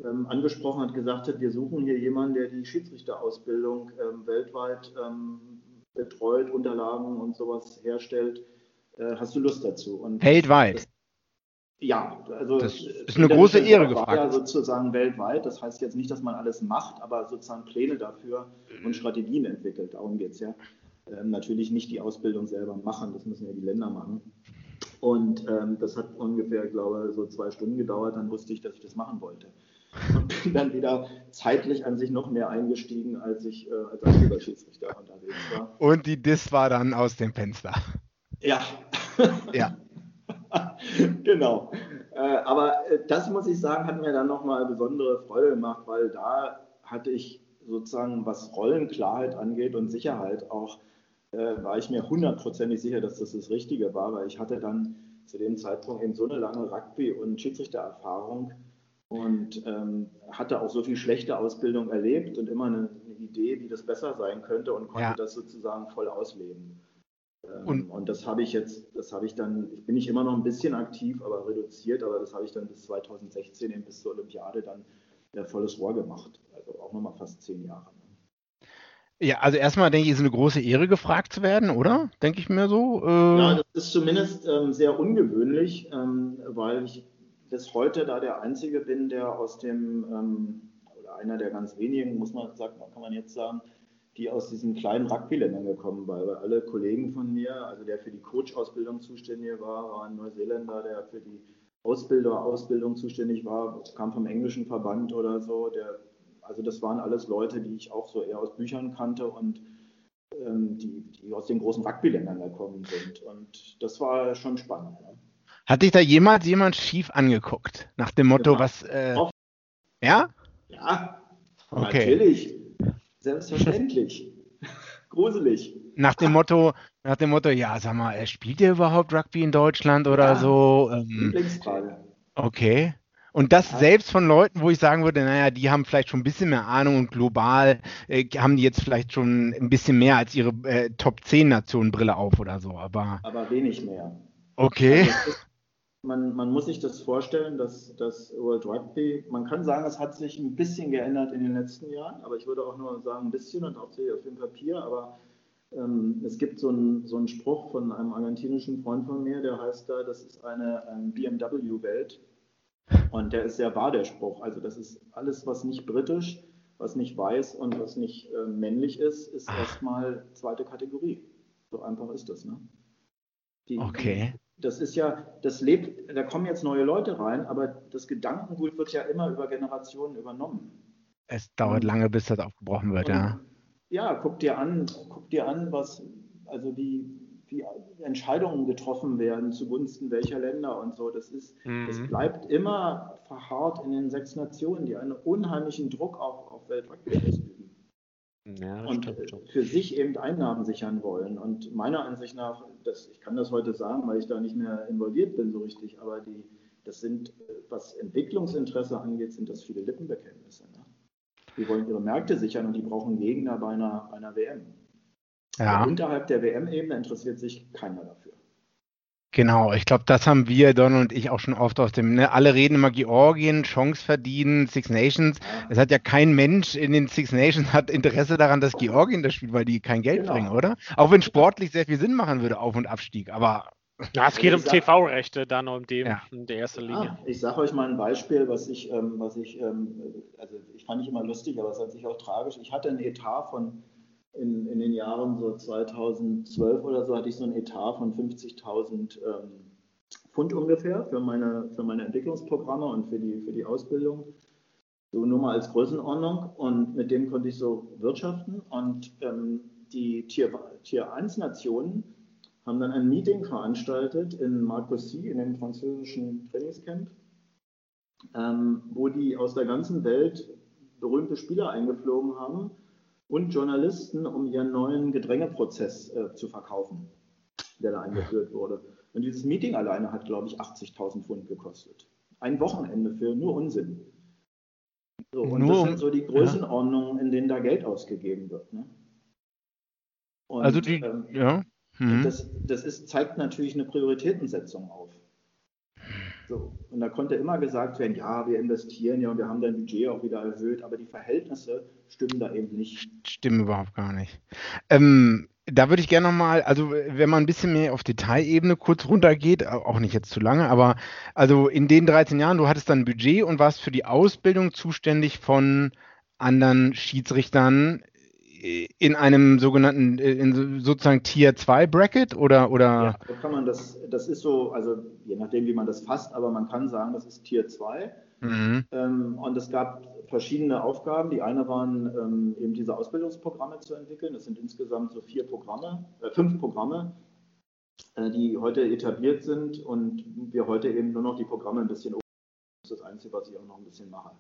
ähm, angesprochen hat, gesagt hat, wir suchen hier jemanden, der die Schiedsrichterausbildung ähm, weltweit ähm, betreut, Unterlagen und sowas herstellt. Äh, hast du Lust dazu? Und weltweit? Das, ja, also das ist eine große Ehre gefragt. Ja, sozusagen weltweit. Das heißt jetzt nicht, dass man alles macht, aber sozusagen Pläne dafür mhm. und Strategien entwickelt. Darum geht es ja. Ähm, natürlich nicht die Ausbildung selber machen, das müssen ja die Länder machen. Und ähm, das hat ungefähr, glaube ich, so zwei Stunden gedauert. Dann wusste ich, dass ich das machen wollte. Und bin dann wieder zeitlich an sich noch mehr eingestiegen, als ich äh, als Abschiedsrichter unterwegs war. Und die Dis war dann aus dem Fenster. Ja. ja. genau. Äh, aber äh, das muss ich sagen, hat mir dann nochmal besondere Freude gemacht, weil da hatte ich sozusagen, was Rollenklarheit angeht und Sicherheit auch, äh, war ich mir hundertprozentig sicher, dass das das Richtige war, weil ich hatte dann zu dem Zeitpunkt eben so eine lange Rugby- und Schiedsrichtererfahrung und ähm, hatte auch so viel schlechte Ausbildung erlebt und immer eine, eine, Idee, wie das besser sein könnte und konnte ja. das sozusagen voll ausleben. Ähm, und, und, das habe ich jetzt, das habe ich dann, ich bin nicht immer noch ein bisschen aktiv, aber reduziert, aber das habe ich dann bis 2016, eben bis zur Olympiade, dann ja, volles Rohr gemacht. Also auch nochmal fast zehn Jahre. Ne? Ja, also erstmal denke ich, ist eine große Ehre, gefragt zu werden, oder? Denke ich mir so. Äh... Ja, das ist zumindest ähm, sehr ungewöhnlich, ähm, weil ich bis heute da der Einzige bin, der aus dem, ähm, oder einer der ganz wenigen, muss man sagen, kann man jetzt sagen, die aus diesen kleinen Rugby-Ländern gekommen waren, weil alle Kollegen von mir, also der für die Coach-Ausbildung zuständig war, war ein Neuseeländer, der für die Ausbilder-Ausbildung zuständig war, kam vom englischen Verband oder so. Der, also das waren alles Leute, die ich auch so eher aus Büchern kannte und ähm, die, die aus den großen Rugby-Ländern gekommen sind. Und das war schon spannend. Ne? Hat dich da jemals jemand schief angeguckt? Nach dem Motto, ja. was. Äh, ja? Ja, okay. natürlich. Selbstverständlich. Gruselig. Nach dem Motto, nach dem Motto, ja, sag mal, spielt ihr überhaupt Rugby in Deutschland oder ja, so? Ähm, Lieblingsfrage. Okay. Und das ja. selbst von Leuten, wo ich sagen würde, naja, die haben vielleicht schon ein bisschen mehr Ahnung und global äh, haben die jetzt vielleicht schon ein bisschen mehr als ihre äh, Top 10 Nationen Brille auf oder so. Aber, aber wenig mehr. Okay. Also man, man, muss sich das vorstellen, dass das World Rugby, man kann sagen, es hat sich ein bisschen geändert in den letzten Jahren, aber ich würde auch nur sagen ein bisschen und hauptsächlich auf dem Papier, aber ähm, es gibt so einen, so einen Spruch von einem argentinischen Freund von mir, der heißt da, das ist eine ähm, BMW-Welt und der ist sehr wahr, der Spruch. Also das ist alles, was nicht britisch, was nicht weiß und was nicht äh, männlich ist, ist erstmal zweite Kategorie. So einfach ist das. Ne? Die, okay das ist ja, das lebt, da kommen jetzt neue Leute rein, aber das Gedankengut wird ja immer über Generationen übernommen. Es dauert lange, bis das aufgebrochen wird, und, ja. Ja, guck dir an, guck dir an, was, also die, wie Entscheidungen getroffen werden zugunsten welcher Länder und so. Das ist, mhm. das bleibt immer verharrt in den sechs Nationen, die einen unheimlichen Druck auf, auf Weltrugby ausüben. Ja, und für sich eben Einnahmen sichern wollen. Und meiner Ansicht nach, das, ich kann das heute sagen, weil ich da nicht mehr involviert bin so richtig, aber die, das sind, was Entwicklungsinteresse angeht, sind das viele Lippenbekenntnisse. Ne? Die wollen ihre Märkte sichern und die brauchen Gegner bei einer, einer WM. Ja. unterhalb der WM-Ebene interessiert sich keiner dafür. Genau, ich glaube, das haben wir, Donald und ich, auch schon oft aus dem, ne, alle reden immer Georgien, Chance verdienen, Six Nations. Es hat ja kein Mensch in den Six Nations hat Interesse daran, dass Georgien das spielt, weil die kein Geld genau. bringen, oder? Auch wenn sportlich sehr viel Sinn machen würde, Auf- und Abstieg, aber. Ja, es geht um TV-Rechte dann um dem ja. in der ersten Linie. Ah, ich sage euch mal ein Beispiel, was ich, ähm, was ich, ähm, also ich fand ich immer lustig, aber es hat sich auch tragisch. Ich hatte einen Etat von in, in den Jahren so 2012 oder so hatte ich so ein Etat von 50.000 ähm, Pfund ungefähr für meine, für meine Entwicklungsprogramme und für die, für die Ausbildung. So nur mal als Größenordnung. Und mit dem konnte ich so wirtschaften. Und ähm, die Tier, Tier 1 Nationen haben dann ein Meeting veranstaltet in Marcoussis, in dem französischen Trainingscamp, ähm, wo die aus der ganzen Welt berühmte Spieler eingeflogen haben und Journalisten, um ihren neuen Gedrängeprozess äh, zu verkaufen, der da eingeführt wurde. Und dieses Meeting alleine hat, glaube ich, 80.000 Pfund gekostet. Ein Wochenende für nur Unsinn. So, und nur, das sind so die Größenordnungen, ja. in denen da Geld ausgegeben wird. Ne? Und, also die, ähm, ja. Mhm. Das, das ist, zeigt natürlich eine Prioritätensetzung auf. So. Und da konnte immer gesagt werden, ja, wir investieren ja und wir haben dein Budget auch wieder erhöht, aber die Verhältnisse stimmen da eben nicht. Stimmen überhaupt gar nicht. Ähm, da würde ich gerne nochmal, also wenn man ein bisschen mehr auf Detailebene kurz runtergeht, auch nicht jetzt zu lange, aber also in den 13 Jahren, du hattest dann ein Budget und warst für die Ausbildung zuständig von anderen Schiedsrichtern in einem sogenannten, in sozusagen Tier 2 Bracket oder, oder? Ja, so kann man das, das ist so, also je nachdem, wie man das fasst, aber man kann sagen, das ist Tier 2. Mhm. Ähm, und es gab verschiedene Aufgaben. Die eine waren ähm, eben diese Ausbildungsprogramme zu entwickeln. Das sind insgesamt so vier Programme, äh, fünf Programme, äh, die heute etabliert sind und wir heute eben nur noch die Programme ein bisschen. Das ist das Einzige, was ich auch noch ein bisschen mache.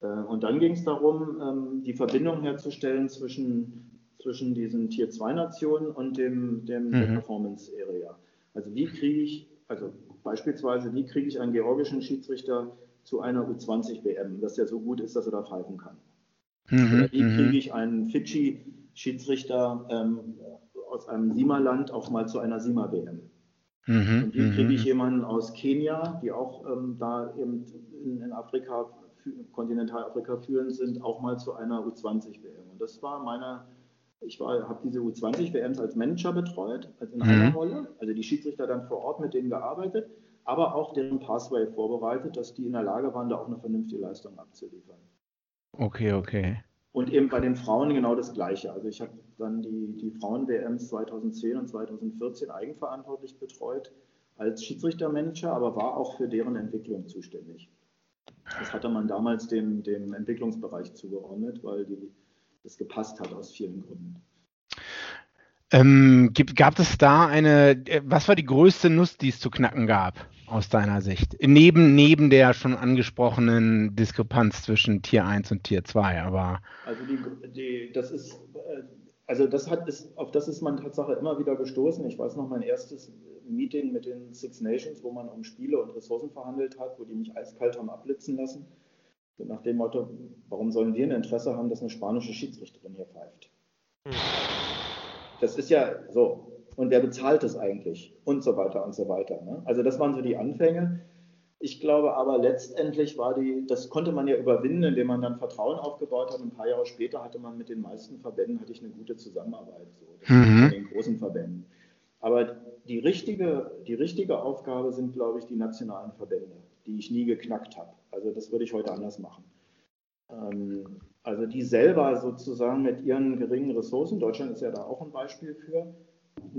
Äh, und dann ging es darum, ähm, die Verbindung herzustellen zwischen, zwischen diesen Tier 2 Nationen und dem, dem mhm. Performance Area. Also wie kriege ich, also beispielsweise, wie kriege ich einen georgischen Schiedsrichter zu einer U20 WM, dass der so gut ist, dass er da pfeifen kann? Mhm. Oder wie mhm. kriege ich einen Fidschi-Schiedsrichter ähm, aus einem SIMA-Land auch mal zu einer SIMA-WM? Mhm. Und wie kriege ich mhm. jemanden aus Kenia, die auch ähm, da eben in, in Afrika Kontinentalafrika führend sind, auch mal zu einer U20-WM. Und das war meine, ich habe diese U20-WMs als Manager betreut, als in mhm. einer Rolle, also die Schiedsrichter dann vor Ort mit denen gearbeitet, aber auch deren Pathway vorbereitet, dass die in der Lage waren, da auch eine vernünftige Leistung abzuliefern. Okay, okay. Und eben bei den Frauen genau das Gleiche. Also ich habe dann die, die Frauen-WMs 2010 und 2014 eigenverantwortlich betreut als Schiedsrichtermanager, aber war auch für deren Entwicklung zuständig. Das hatte man damals dem, dem Entwicklungsbereich zugeordnet, weil die, das gepasst hat aus vielen Gründen. Ähm, gibt, gab es da eine, äh, was war die größte Nuss, die es zu knacken gab, aus deiner Sicht? Neben, neben der schon angesprochenen Diskrepanz zwischen Tier 1 und Tier 2, aber. Also die, die, das ist, äh, also das hat, ist, auf das ist man Tatsache immer wieder gestoßen. Ich weiß noch, mein erstes Meeting mit den Six Nations, wo man um Spiele und Ressourcen verhandelt hat, wo die mich eiskalt haben abblitzen lassen. Nach dem Motto, warum sollen wir ein Interesse haben, dass eine spanische Schiedsrichterin hier pfeift? Das ist ja so. Und wer bezahlt das eigentlich? Und so weiter und so weiter. Ne? Also das waren so die Anfänge. Ich glaube aber letztendlich war die, das konnte man ja überwinden, indem man dann Vertrauen aufgebaut hat. Ein paar Jahre später hatte man mit den meisten Verbänden hatte ich eine gute Zusammenarbeit, so, mhm. mit den großen Verbänden. Aber die richtige, die richtige Aufgabe sind, glaube ich, die nationalen Verbände, die ich nie geknackt habe. Also das würde ich heute anders machen. Ähm, also die selber sozusagen mit ihren geringen Ressourcen, Deutschland ist ja da auch ein Beispiel für,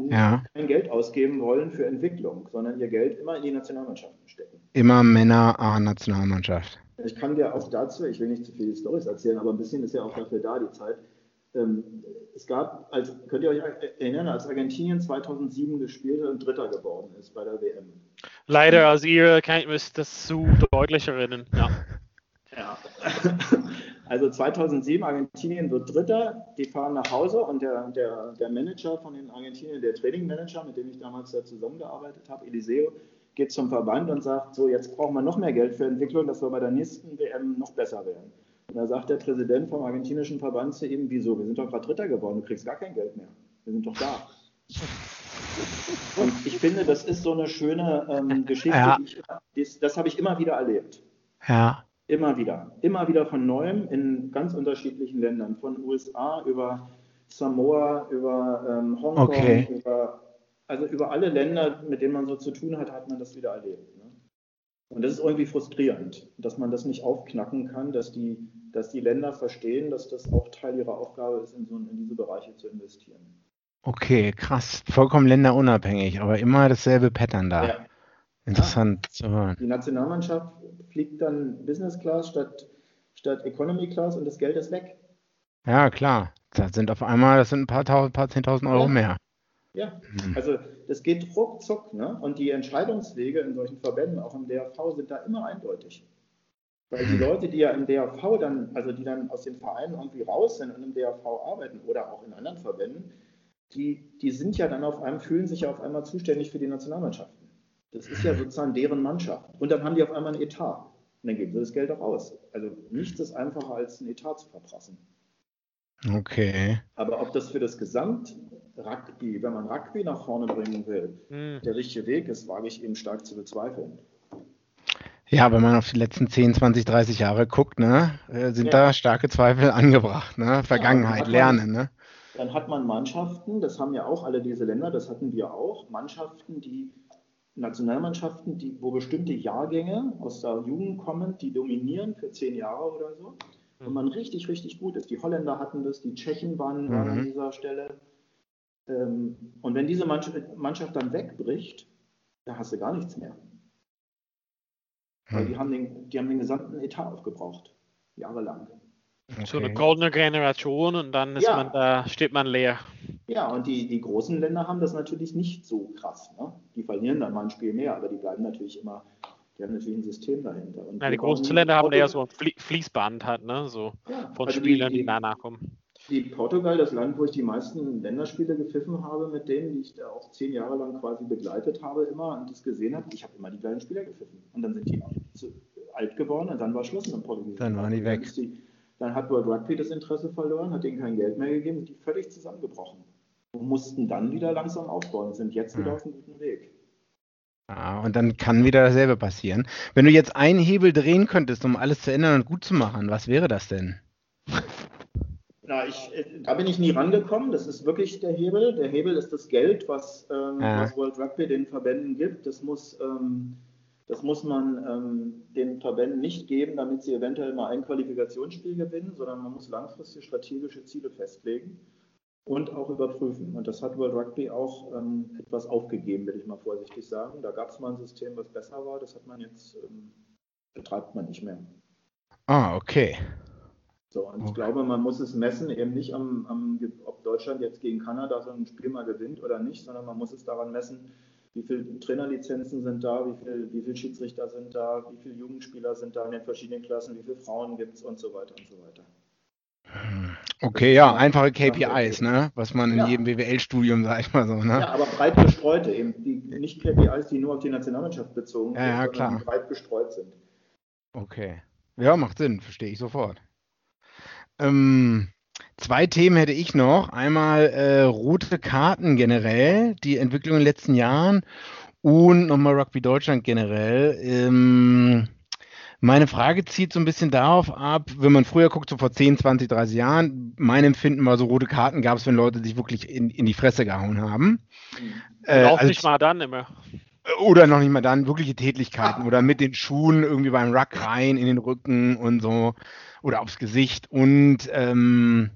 ja. kein Geld ausgeben wollen für Entwicklung, sondern ihr Geld immer in die Nationalmannschaften stecken. Immer Männer A-Nationalmannschaft. Ich kann dir auch dazu, ich will nicht zu viele Storys erzählen, aber ein bisschen ist ja auch dafür da die Zeit, ähm, es gab, als, könnt ihr euch erinnern, als Argentinien 2007 gespielt hat und Dritter geworden ist bei der WM. Leider aus Ihrer Kenntnis das zu deutlich erinnern. Ja. ja. Also 2007 Argentinien wird Dritter, die fahren nach Hause und der, der, der Manager von den Argentinien, der Trainingmanager, mit dem ich damals da zusammengearbeitet habe, Eliseo, geht zum Verband und sagt, so jetzt brauchen wir noch mehr Geld für Entwicklung, dass wir bei der nächsten WM noch besser werden. Und da sagt der Präsident vom argentinischen Verband zu ihm, wieso, wir sind doch gerade Dritter geworden, du kriegst gar kein Geld mehr. Wir sind doch da. Und ich finde, das ist so eine schöne ähm, Geschichte. Ja. Ich, das, das habe ich immer wieder erlebt. Ja. Immer wieder. Immer wieder von neuem in ganz unterschiedlichen Ländern. Von USA über Samoa, über ähm, Hongkong, okay. über, also über alle Länder, mit denen man so zu tun hat, hat man das wieder erlebt. Ne? Und das ist irgendwie frustrierend, dass man das nicht aufknacken kann, dass die, dass die Länder verstehen, dass das auch Teil ihrer Aufgabe ist, in, so, in diese Bereiche zu investieren. Okay, krass. Vollkommen länderunabhängig, aber immer dasselbe Pattern da. Ja. Interessant ja. zu hören. Die Nationalmannschaft fliegt dann Business Class statt, statt Economy Class und das Geld ist weg. Ja, klar. Das sind auf einmal, das sind ein paar tausend, paar zehntausend Euro ja. mehr. Ja, hm. also das geht ruckzuck. Ne? Und die Entscheidungswege in solchen Verbänden, auch im DRV, sind da immer eindeutig. Weil die hm. Leute, die ja im DRV dann, also die dann aus den Vereinen irgendwie raus sind und im DRV arbeiten oder auch in anderen Verbänden, die, die sind ja dann auf einmal, fühlen sich ja auf einmal zuständig für die Nationalmannschaften. Das ist ja sozusagen deren Mannschaft. Und dann haben die auf einmal ein Etat. Und dann geben sie das Geld auch aus. Also nichts ist einfacher, als ein Etat zu verprassen. Okay. Aber ob das für das Gesamt-Rugby, wenn man Rugby nach vorne bringen will, hm. der richtige Weg ist, wage ich eben stark zu bezweifeln. Ja, wenn man auf die letzten 10, 20, 30 Jahre guckt, ne, äh, sind ja. da starke Zweifel angebracht. Ne? Vergangenheit, ja, lernen. Ne? Dann hat man Mannschaften, das haben ja auch alle diese Länder, das hatten wir auch, Mannschaften, die Nationalmannschaften, die, wo bestimmte Jahrgänge aus der Jugend kommen, die dominieren für zehn Jahre oder so. Und man richtig, richtig gut ist. Die Holländer hatten das, die Tschechen waren, waren an mhm. dieser Stelle. Ähm, und wenn diese Mannschaft dann wegbricht, da hast du gar nichts mehr. Weil hm. die haben, den, die haben den gesamten Etat aufgebraucht, jahrelang. Okay. So eine goldene Generation und dann ist ja. man da, steht man leer. Ja, und die, die großen Länder haben das natürlich nicht so krass. Ne? Die verlieren dann mal ein Spiel mehr, aber die bleiben natürlich immer, die haben natürlich ein System dahinter. Und ja, die großen Länder haben eher so ein Fließband halt, ne? So ja, von also Spielern, die, die, die danach kommen. Die Portugal, das Land, wo ich die meisten Länderspiele gepfiffen habe, mit denen, die ich da auch zehn Jahre lang quasi begleitet habe, immer und das gesehen habe, ich habe immer die gleichen Spieler gepfiffen. Und dann sind die zu alt geworden und dann war Schluss im Portugal. Dann waren die weg. Dann hat World Rugby das Interesse verloren, hat denen kein Geld mehr gegeben, sind die völlig zusammengebrochen. Und mussten dann wieder langsam aufbauen, sind jetzt wieder auf einem guten Weg. Ah, und dann kann wieder dasselbe passieren. Wenn du jetzt einen Hebel drehen könntest, um alles zu ändern und gut zu machen, was wäre das denn? Na, ich, äh, da bin ich nie rangekommen. Das ist wirklich der Hebel. Der Hebel ist das Geld, was, ähm, ja. was World Rugby den Verbänden gibt. Das muss ähm, das muss man ähm, den Verbänden nicht geben, damit sie eventuell mal ein Qualifikationsspiel gewinnen, sondern man muss langfristig strategische Ziele festlegen und auch überprüfen. Und das hat World Rugby auch ähm, etwas aufgegeben, will ich mal vorsichtig sagen. Da gab es mal ein System, was besser war. Das hat man jetzt, ähm, betreibt man nicht mehr. Ah, okay. So, und okay. ich glaube, man muss es messen, eben nicht am, am, ob Deutschland jetzt gegen Kanada so ein Spiel mal gewinnt oder nicht, sondern man muss es daran messen, wie viele Trainerlizenzen sind da, wie viele wie viel Schiedsrichter sind da, wie viele Jugendspieler sind da in den verschiedenen Klassen, wie viele Frauen gibt es und so weiter und so weiter. Okay, ja, einfache KPIs, ne? was man in ja. jedem BWL-Studium, sag ich mal so. Ne? Ja, aber breit gestreute, eben die, nicht KPIs, die nur auf die Nationalmannschaft bezogen ja, sind, ja, sondern breit gestreut sind. Okay. Ja, macht Sinn, verstehe ich sofort. Ähm, Zwei Themen hätte ich noch. Einmal äh, rote Karten generell, die Entwicklung in den letzten Jahren und nochmal Rugby Deutschland generell. Ähm, meine Frage zieht so ein bisschen darauf ab, wenn man früher guckt, so vor 10, 20, 30 Jahren, mein Empfinden war so, rote Karten gab es, wenn Leute sich wirklich in, in die Fresse gehauen haben. Äh, auch also, nicht mal dann immer. Oder noch nicht mal dann, wirkliche Tätlichkeiten oder mit den Schuhen irgendwie beim Ruck rein in den Rücken und so oder aufs Gesicht und ähm,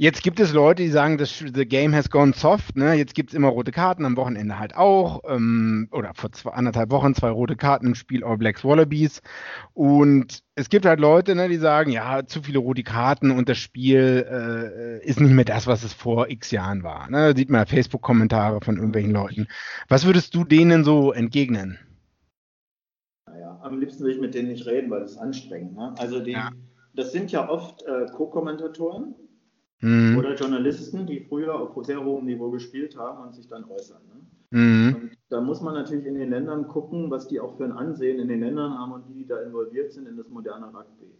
Jetzt gibt es Leute, die sagen, das the game has gone soft. Ne? Jetzt gibt es immer rote Karten, am Wochenende halt auch. Ähm, oder vor zwei, anderthalb Wochen zwei rote Karten im Spiel All Blacks Wallabies. Und es gibt halt Leute, ne, die sagen, ja, zu viele rote Karten und das Spiel äh, ist nicht mehr das, was es vor x Jahren war. Ne? Sieht man Facebook-Kommentare von irgendwelchen Leuten. Was würdest du denen so entgegnen? Naja, am liebsten will ich mit denen nicht reden, weil es anstrengend. Ne? Also die, ja. das sind ja oft äh, Co-Kommentatoren mhm. oder Journalisten, die früher auf sehr hohem Niveau gespielt haben und sich dann äußern. Ne? Mhm. Und da muss man natürlich in den Ländern gucken, was die auch für ein Ansehen in den Ländern haben und wie die da involviert sind in das moderne Rugby.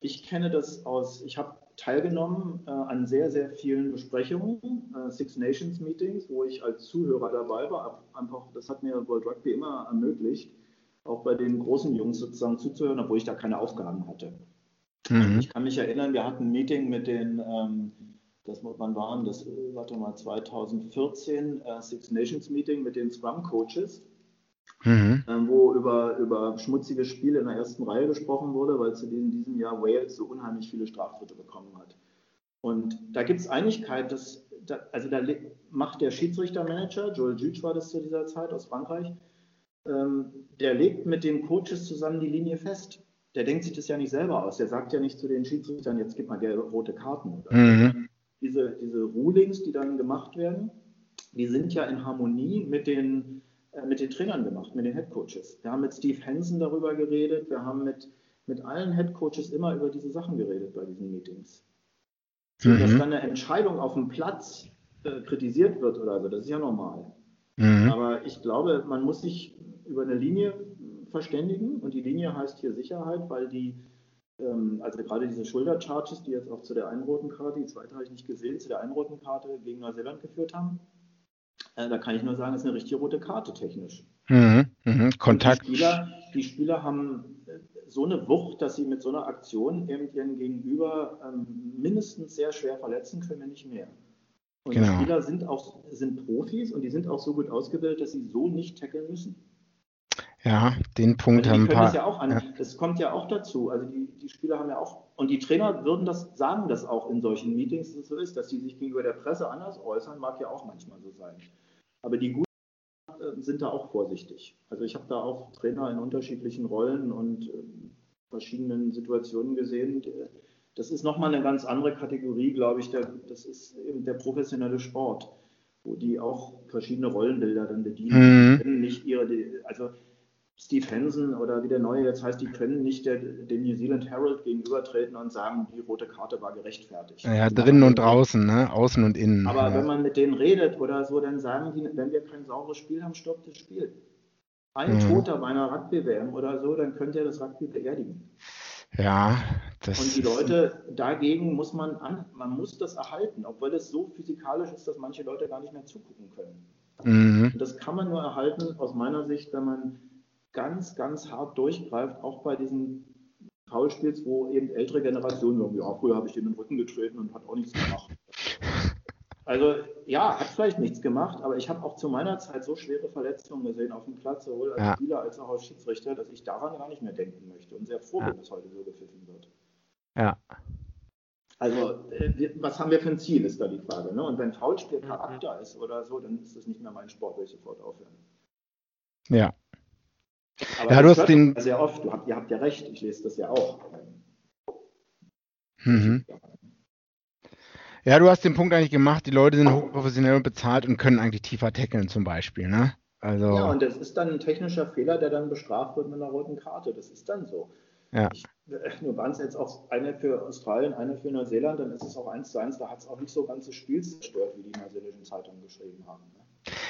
Ich kenne das aus, ich habe teilgenommen äh, an sehr, sehr vielen Besprechungen, äh, Six Nations Meetings, wo ich als Zuhörer dabei war. Einfach, das hat mir World Rugby immer ermöglicht, auch bei den großen Jungs sozusagen zuzuhören, obwohl ich da keine Aufgaben hatte. Mhm. Ich kann mich erinnern, wir hatten ein Meeting mit den, ähm, das, wann waren das, äh, warte mal, 2014, äh, Six Nations Meeting mit den Scrum Coaches, mhm. ähm, wo über, über schmutzige Spiele in der ersten Reihe gesprochen wurde, weil zu in diesem Jahr Wales so unheimlich viele Straftritte bekommen hat. Und da gibt es Einigkeit, dass, da, also da macht der Schiedsrichtermanager, Joel Juge war das zu dieser Zeit aus Frankreich, ähm, der legt mit den Coaches zusammen die Linie fest der denkt sich das ja nicht selber aus. Der sagt ja nicht zu den Schiedsrichtern, jetzt gib mal gelbe, rote Karten. Mhm. Diese, diese Rulings, die dann gemacht werden, die sind ja in Harmonie mit den, äh, mit den Trainern gemacht, mit den Headcoaches. Wir haben mit Steve Hansen darüber geredet, wir haben mit, mit allen Headcoaches immer über diese Sachen geredet bei diesen Meetings. So, mhm. Dass dann eine Entscheidung auf dem Platz äh, kritisiert wird oder so, das ist ja normal. Mhm. Aber ich glaube, man muss sich über eine Linie verständigen. Und die Linie heißt hier Sicherheit, weil die, ähm, also gerade diese Schultercharges, die jetzt auch zu der einen roten Karte, die zweite habe ich nicht gesehen, zu der einen roten Karte gegen Neuseeland geführt haben, äh, da kann ich nur sagen, es ist eine richtige rote Karte technisch. Mhm, mh, Kontakt. Die Spieler, die Spieler, haben äh, so eine Wucht, dass sie mit so einer Aktion eben ihren Gegenüber ähm, mindestens sehr schwer verletzen können, wenn nicht mehr. Und genau. die Spieler sind auch sind Profis und die sind auch so gut ausgebildet, dass sie so nicht tackeln müssen. Ja, den Punkt also haben paar. Das, ja auch an, ja. das kommt ja auch dazu. Also die, die Spieler haben ja auch, und die Trainer würden das sagen, das auch in solchen Meetings, dass es so ist, dass die sich gegenüber der Presse anders äußern, mag ja auch manchmal so sein. Aber die Guten äh, sind da auch vorsichtig. Also ich habe da auch Trainer in unterschiedlichen Rollen und äh, verschiedenen Situationen gesehen. Das ist nochmal eine ganz andere Kategorie, glaube ich. Der, das ist eben der professionelle Sport, wo die auch verschiedene Rollenbilder dann bedienen. Mhm. Nicht ihre, also Steve Hansen oder wie der neue jetzt heißt, die können nicht der, dem New Zealand Herald gegenübertreten und sagen, die rote Karte war gerechtfertigt. Ja, drinnen und draußen, ne? außen und innen. Aber ja. wenn man mit denen redet oder so, dann sagen die, wenn wir kein sauberes Spiel haben, stoppt das Spiel. Ein mhm. Toter bei einer Rugby-WM oder so, dann könnt ihr das Rugby beerdigen. Ja, das Und die Leute dagegen muss man an, man muss das erhalten, obwohl es so physikalisch ist, dass manche Leute gar nicht mehr zugucken können. Mhm. Und das kann man nur erhalten, aus meiner Sicht, wenn man ganz, ganz hart durchgreift, auch bei diesen Foulspiels, wo eben ältere Generationen sagen, ja, früher habe ich den in den Rücken getreten und hat auch nichts gemacht. Also ja, hat vielleicht nichts gemacht, aber ich habe auch zu meiner Zeit so schwere Verletzungen gesehen auf dem Platz, sowohl als ja. Spieler als auch als Schiedsrichter, dass ich daran gar nicht mehr denken möchte und sehr froh bin, ja. dass heute so gepfiffen wird. Ja. Also, äh, was haben wir für ein Ziel, ist da die Frage. Ne? Und wenn Foulspiel mhm. Charakter ist oder so, dann ist das nicht mehr mein Sport, will ich sofort aufhören. Ja, aber ja, du hast den. Sehr oft, du habt, ihr habt ja recht, ich lese das ja auch. Mhm. Ja, du hast den Punkt eigentlich gemacht, die Leute sind hochprofessionell und bezahlt und können eigentlich tiefer tackeln zum Beispiel, ne? Also, ja, und das ist dann ein technischer Fehler, der dann bestraft wird mit einer roten Karte. Das ist dann so. Ja. Ich, nur waren es jetzt auch eine für Australien, eine für Neuseeland, dann ist es auch eins zu eins. Da hat es auch nicht so ganze Spiel zerstört, wie die neuseeländischen Zeitungen geschrieben haben. Ne?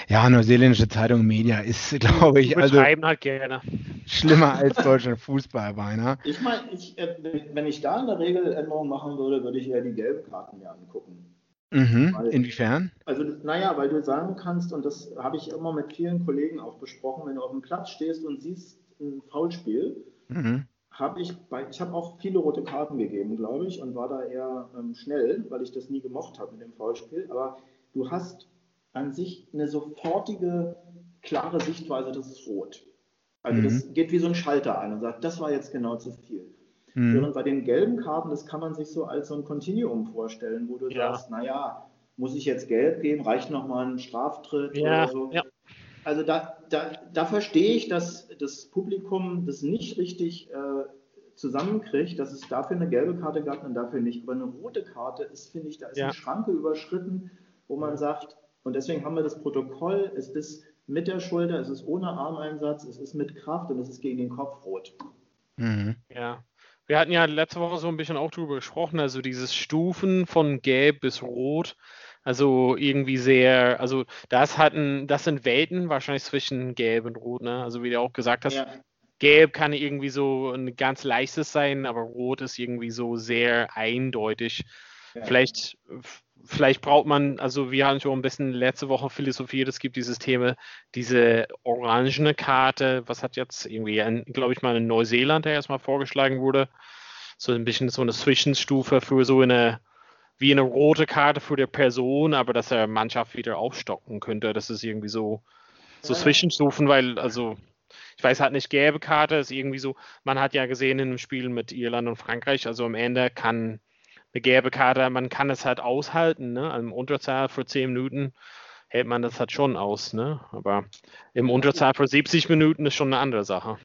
Ja, neuseeländische Zeitung Media ist, glaube ich, also halt gerne. schlimmer als deutscher Fußball beinahe. Ich meine, ich, äh, wenn ich da eine Regeländerung machen würde, würde ich eher die gelben Karten mir angucken. Mhm. Weil, Inwiefern? Also, naja, weil du sagen kannst, und das habe ich immer mit vielen Kollegen auch besprochen, wenn du auf dem Platz stehst und siehst ein Foulspiel, mhm. habe ich bei, ich habe auch viele rote Karten gegeben, glaube ich, und war da eher ähm, schnell, weil ich das nie gemocht habe mit dem Foulspiel. Aber du hast an sich eine sofortige, klare Sichtweise, das ist rot. Also mhm. das geht wie so ein Schalter an und sagt, das war jetzt genau zu viel. Mhm. Während bei den gelben Karten, das kann man sich so als so ein Kontinuum vorstellen, wo du ja. sagst, naja, muss ich jetzt gelb geben, reicht nochmal ein Straftritt ja. oder so. Ja. Also da, da, da verstehe ich, dass das Publikum das nicht richtig äh, zusammenkriegt, dass es dafür eine gelbe Karte gab und dafür nicht. Aber eine rote Karte ist, finde ich, da ist ja. eine Schranke überschritten, wo man sagt, und deswegen haben wir das Protokoll, es ist mit der Schulter, es ist ohne Armeinsatz, es ist mit Kraft und es ist gegen den Kopf rot. Mhm. Ja. Wir hatten ja letzte Woche so ein bisschen auch drüber gesprochen, also dieses Stufen von gelb bis rot. Also irgendwie sehr, also das hatten, das sind Welten wahrscheinlich zwischen Gelb und Rot, ne? Also wie du auch gesagt hast, ja. Gelb kann irgendwie so ein ganz leichtes sein, aber Rot ist irgendwie so sehr eindeutig. Ja. Vielleicht, vielleicht braucht man, also wir haben schon ein bisschen letzte Woche philosophiert, es gibt dieses Thema, diese orangene Karte, was hat jetzt irgendwie, glaube ich mal in Neuseeland, der erstmal vorgeschlagen wurde, so ein bisschen so eine Zwischenstufe für so eine wie eine rote Karte für die Person, aber dass er Mannschaft wieder aufstocken könnte. Das ist irgendwie so, so. Zwischenstufen, weil, also, ich weiß halt nicht, gelbe Karte ist irgendwie so, man hat ja gesehen in dem Spiel mit Irland und Frankreich, also am Ende kann eine gelbe Karte, man kann es halt aushalten, ne? Im Unterzahl für 10 Minuten hält man das halt schon aus, ne? Aber im Unterzahl für 70 Minuten ist schon eine andere Sache.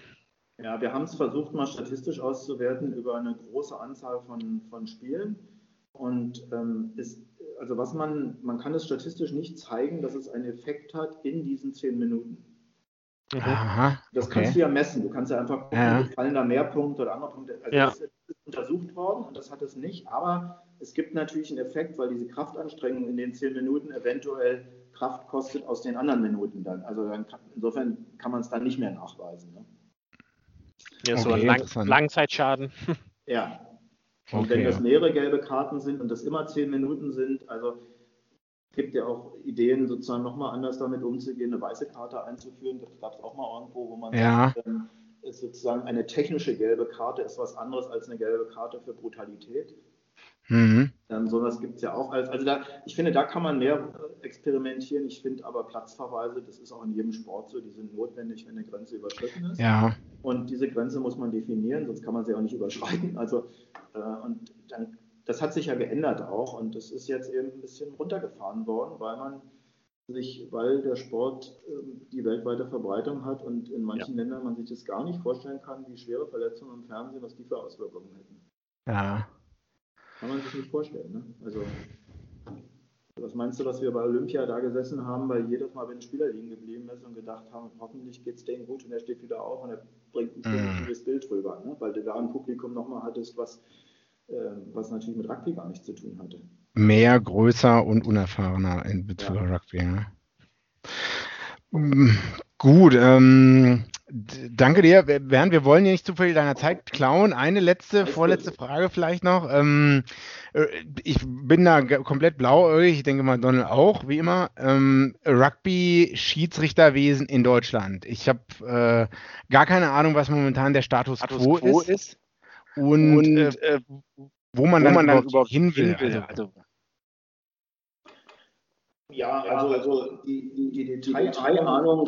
Ja, wir haben es versucht, mal statistisch auszuwerten über eine große Anzahl von, von Spielen. Und ähm, ist, also was man, man kann es statistisch nicht zeigen, dass es einen Effekt hat in diesen zehn Minuten. Mhm. Aha, das okay. kannst du ja messen. Du kannst ja einfach gucken, ja. fallen da mehr Punkte oder andere Punkte. Also ja. das ist untersucht worden und das hat es nicht. Aber es gibt natürlich einen Effekt, weil diese Kraftanstrengung in den zehn Minuten eventuell Kraft kostet aus den anderen Minuten dann. Also dann kann, insofern kann man es dann nicht mehr nachweisen. Ne? Ja, okay, so ein Lang Langzeitschaden. Ja, und okay, wenn das mehrere gelbe Karten sind und das immer zehn Minuten sind, also gibt ja auch Ideen, sozusagen nochmal anders damit umzugehen, eine weiße Karte einzuführen. Das gab es auch mal irgendwo, wo man ja. sagt, ähm, sozusagen eine technische gelbe Karte ist was anderes als eine gelbe Karte für Brutalität. Mhm. Ähm, sowas gibt es ja auch. Also, also da, ich finde, da kann man mehr experimentieren. Ich finde aber Platzverweise, das ist auch in jedem Sport so, die sind notwendig, wenn eine Grenze überschritten ist. Ja. Und diese Grenze muss man definieren, sonst kann man sie auch nicht überschreiten. Also, äh, und dann, das hat sich ja geändert auch und das ist jetzt eben ein bisschen runtergefahren worden, weil man sich, weil der Sport äh, die weltweite Verbreitung hat und in manchen ja. Ländern man sich das gar nicht vorstellen kann, wie schwere Verletzungen im Fernsehen, was die für Auswirkungen hätten. Ja. Kann man sich nicht vorstellen. Ne? Also, was meinst du, dass wir bei Olympia da gesessen haben, weil jedes Mal, wenn ein Spieler liegen geblieben ist und gedacht haben, hoffentlich geht es denen gut und er steht wieder auf und er bringt ein positives mm. Bild rüber, ne? weil du da ein Publikum nochmal hattest, was, was natürlich mit Rugby gar nichts zu tun hatte. Mehr, größer und unerfahrener in Bezug ja. auf Rugby. Ne? Gut, ähm, danke dir. Bernd, wir wollen ja nicht zu viel deiner Zeit klauen. Eine letzte, Alles vorletzte gut. Frage vielleicht noch. Ähm, äh, ich bin da komplett blauäugig, ich denke mal Donald auch, wie immer. Ähm, Rugby-Schiedsrichterwesen in Deutschland. Ich habe äh, gar keine Ahnung, was momentan der Status, Status quo, quo ist. ist. Und, und äh, äh wo man, wo dann, man überhaupt dann überhaupt hin will. Also, also ja, also, also die, die, die Detailahnung,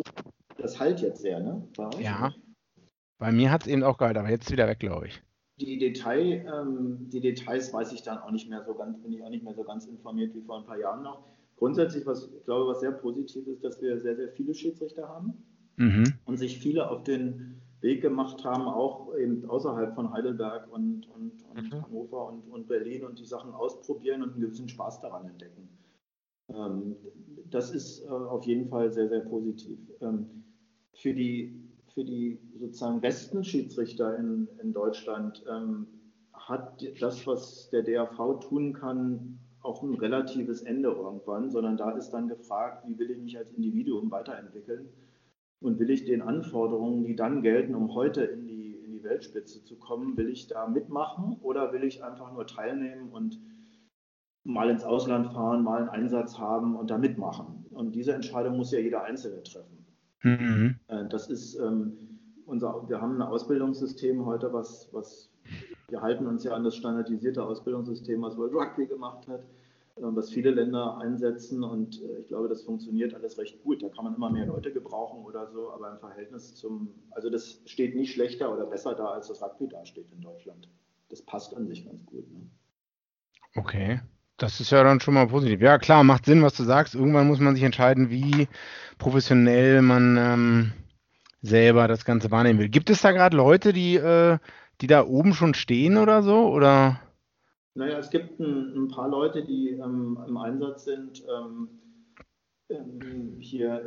das halt jetzt sehr, ne? Ja. Bei mir hat es eben auch gehalten, aber jetzt wieder weg, glaube ich. Die, Detail, ähm, die Details weiß ich dann auch nicht mehr so ganz, bin ich auch nicht mehr so ganz informiert wie vor ein paar Jahren noch. Grundsätzlich, was ich glaube, was sehr positiv ist, dass wir sehr, sehr viele Schiedsrichter haben mhm. und sich viele auf den Weg gemacht haben, auch eben außerhalb von Heidelberg und, und, und mhm. Hannover und, und Berlin und die Sachen ausprobieren und einen gewissen Spaß daran entdecken. Ähm, das ist äh, auf jeden Fall sehr, sehr positiv. Ähm, für die, für die sozusagen besten Schiedsrichter in, in Deutschland ähm, hat das, was der DAV tun kann, auch ein relatives Ende irgendwann, sondern da ist dann gefragt, wie will ich mich als Individuum weiterentwickeln und will ich den Anforderungen, die dann gelten, um heute in die, in die Weltspitze zu kommen, will ich da mitmachen oder will ich einfach nur teilnehmen und mal ins Ausland fahren, mal einen Einsatz haben und da mitmachen. Und diese Entscheidung muss ja jeder Einzelne treffen. Mhm. Äh, das ist ähm, unser, wir haben ein Ausbildungssystem heute, was, was wir halten uns ja an das standardisierte Ausbildungssystem, was World Rugby gemacht hat, was viele Länder einsetzen und äh, ich glaube, das funktioniert alles recht gut. Da kann man immer mehr Leute gebrauchen oder so, aber im Verhältnis zum, also das steht nicht schlechter oder besser da, als das Rugby dasteht in Deutschland. das passt an sich ganz gut. Ne? Okay. Das ist ja dann schon mal positiv. Ja, klar, macht Sinn, was du sagst. Irgendwann muss man sich entscheiden, wie professionell man ähm, selber das Ganze wahrnehmen will. Gibt es da gerade Leute, die, äh, die da oben schon stehen oder so? Oder? Naja, es gibt ein, ein paar Leute, die ähm, im Einsatz sind. Ähm, ähm hier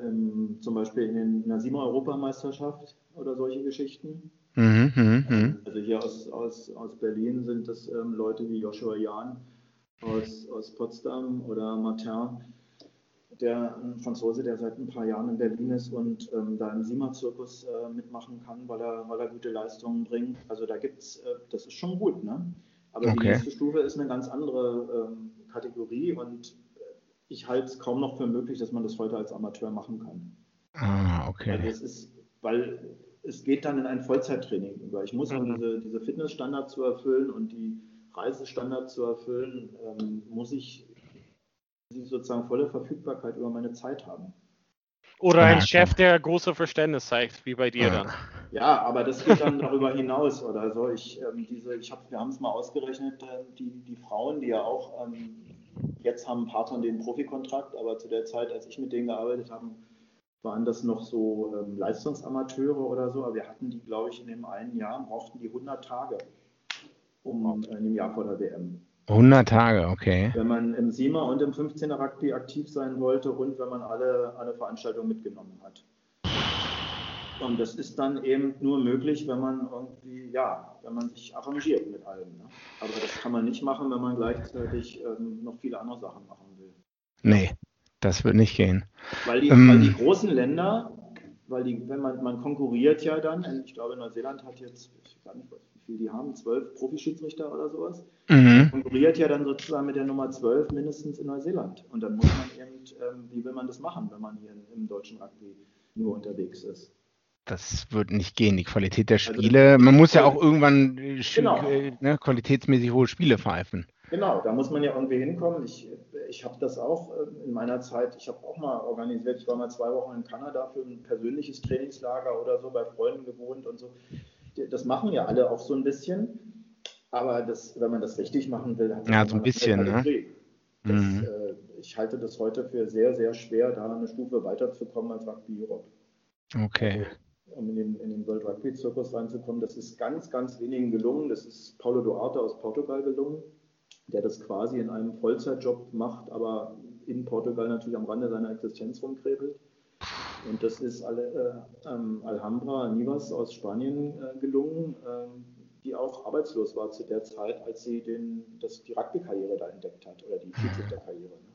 zum Beispiel in, den, in der SIMA-Europameisterschaft oder solche Geschichten. Mhm, mh, mh. Also hier aus, aus, aus Berlin sind das ähm, Leute wie Joshua Jahn aus, aus Potsdam oder Martin, der ein Franzose, der seit ein paar Jahren in Berlin ist und ähm, da im SIMA-Zirkus äh, mitmachen kann, weil er, weil er gute Leistungen bringt. Also da gibt es, äh, das ist schon gut, ne? Aber okay. die nächste Stufe ist eine ganz andere ähm, Kategorie und ich halte es kaum noch für möglich, dass man das heute als Amateur machen kann. Ah, okay. Also es ist, weil es geht dann in ein Vollzeittraining über. Ich muss mhm. diese, diese Fitnessstandards zu erfüllen und die Reisestandards zu erfüllen, ähm, muss ich sozusagen volle Verfügbarkeit über meine Zeit haben. Oder ein Chef, der große Verständnis zeigt, wie bei dir dann. Ja, aber das geht dann darüber hinaus oder so. Ich, ähm, diese, ich hab, wir haben es mal ausgerechnet, äh, die, die Frauen, die ja auch ähm, jetzt haben ein paar von denen Profikontrakt, aber zu der Zeit, als ich mit denen gearbeitet habe, waren das noch so ähm, Leistungsamateure oder so. Aber wir hatten die, glaube ich, in dem einen Jahr, brauchten die 100 Tage um äh, in dem Jahr vor der WM. 100 Tage, okay. Wenn man im SIMA und im 15er Rugby aktiv sein wollte und wenn man alle, alle Veranstaltungen mitgenommen hat. Und das ist dann eben nur möglich, wenn man irgendwie, ja, wenn man sich arrangiert mit allem. Ne? Aber das kann man nicht machen, wenn man gleichzeitig ähm, noch viele andere Sachen machen will. Nee, das wird nicht gehen. Weil die, ähm, weil die großen Länder, weil die, wenn man, man konkurriert ja dann, ich glaube Neuseeland hat jetzt, ich weiß nicht, viel die haben, zwölf Profischiedsrichter oder sowas, mhm. konkurriert ja dann sozusagen mit der Nummer zwölf mindestens in Neuseeland. Und dann muss man eben, ähm, wie will man das machen, wenn man hier im deutschen Rugby nur unterwegs ist? Das wird nicht gehen, die Qualität der also Spiele. Man muss ja auch irgendwann äh, genau. äh, ne, qualitätsmäßig hohe Spiele pfeifen. Genau, da muss man ja irgendwie hinkommen. Ich, ich habe das auch äh, in meiner Zeit, ich habe auch mal organisiert, ich war mal zwei Wochen in Kanada für ein persönliches Trainingslager oder so, bei Freunden gewohnt und so das machen ja alle auch so ein bisschen. Aber das, wenn man das richtig machen will, hat ja so ein bisschen. Ne? Das, mhm. äh, ich halte das heute für sehr, sehr schwer, da eine Stufe weiterzukommen als Rugby Europe. Okay. Also, um in den, in den World Rugby Zirkus reinzukommen, das ist ganz, ganz wenigen gelungen. Das ist Paulo Duarte aus Portugal gelungen, der das quasi in einem Vollzeitjob macht, aber in Portugal natürlich am Rande seiner Existenz rumkrebelt. Und das ist alle, äh, ähm, Alhambra Nivas aus Spanien äh, gelungen, äh, die auch arbeitslos war zu der Zeit, als sie den, das, die Rugby-Karriere da entdeckt hat oder die Schiedsrichterkarriere. Ne?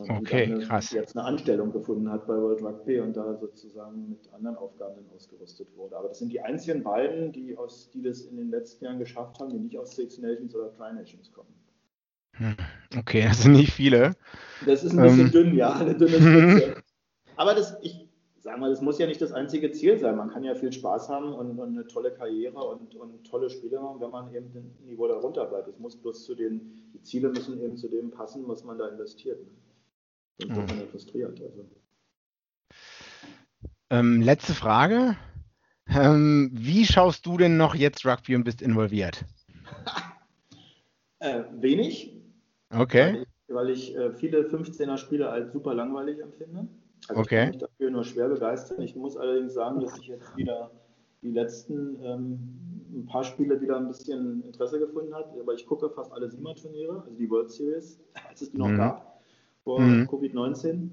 Okay, eine, krass. Jetzt eine Anstellung gefunden hat bei World Rugby und da sozusagen mit anderen Aufgaben ausgerüstet wurde. Aber das sind die einzigen beiden, die, aus, die das in den letzten Jahren geschafft haben, die nicht aus Six Nations oder Tri Nations kommen. Hm, okay, das sind nicht viele. Das ist ein bisschen ähm, dünn, ja, eine dünne Spitze. Aber das, ich sage mal, das muss ja nicht das einzige Ziel sein. Man kann ja viel Spaß haben und, und eine tolle Karriere und, und, tolle Spiele haben, wenn man eben ein Niveau darunter bleibt. Es muss bloß zu den, die Ziele müssen eben zu dem passen, was man da investiert. Ne? Sonst mhm. frustriert. Also. Ähm, letzte Frage. Ähm, wie schaust du denn noch jetzt Rugby und bist involviert? äh, wenig. Okay. Weil ich, weil ich äh, viele 15er Spiele als super langweilig empfinde. Also okay. ich kann mich dafür nur schwer begeistern. Ich muss allerdings sagen, dass ich jetzt wieder die letzten ähm, ein paar Spiele wieder ein bisschen Interesse gefunden habe. Aber ich gucke fast alle SIMA-Turniere, also die World Series, als es die noch mhm. gab, vor mhm. Covid-19.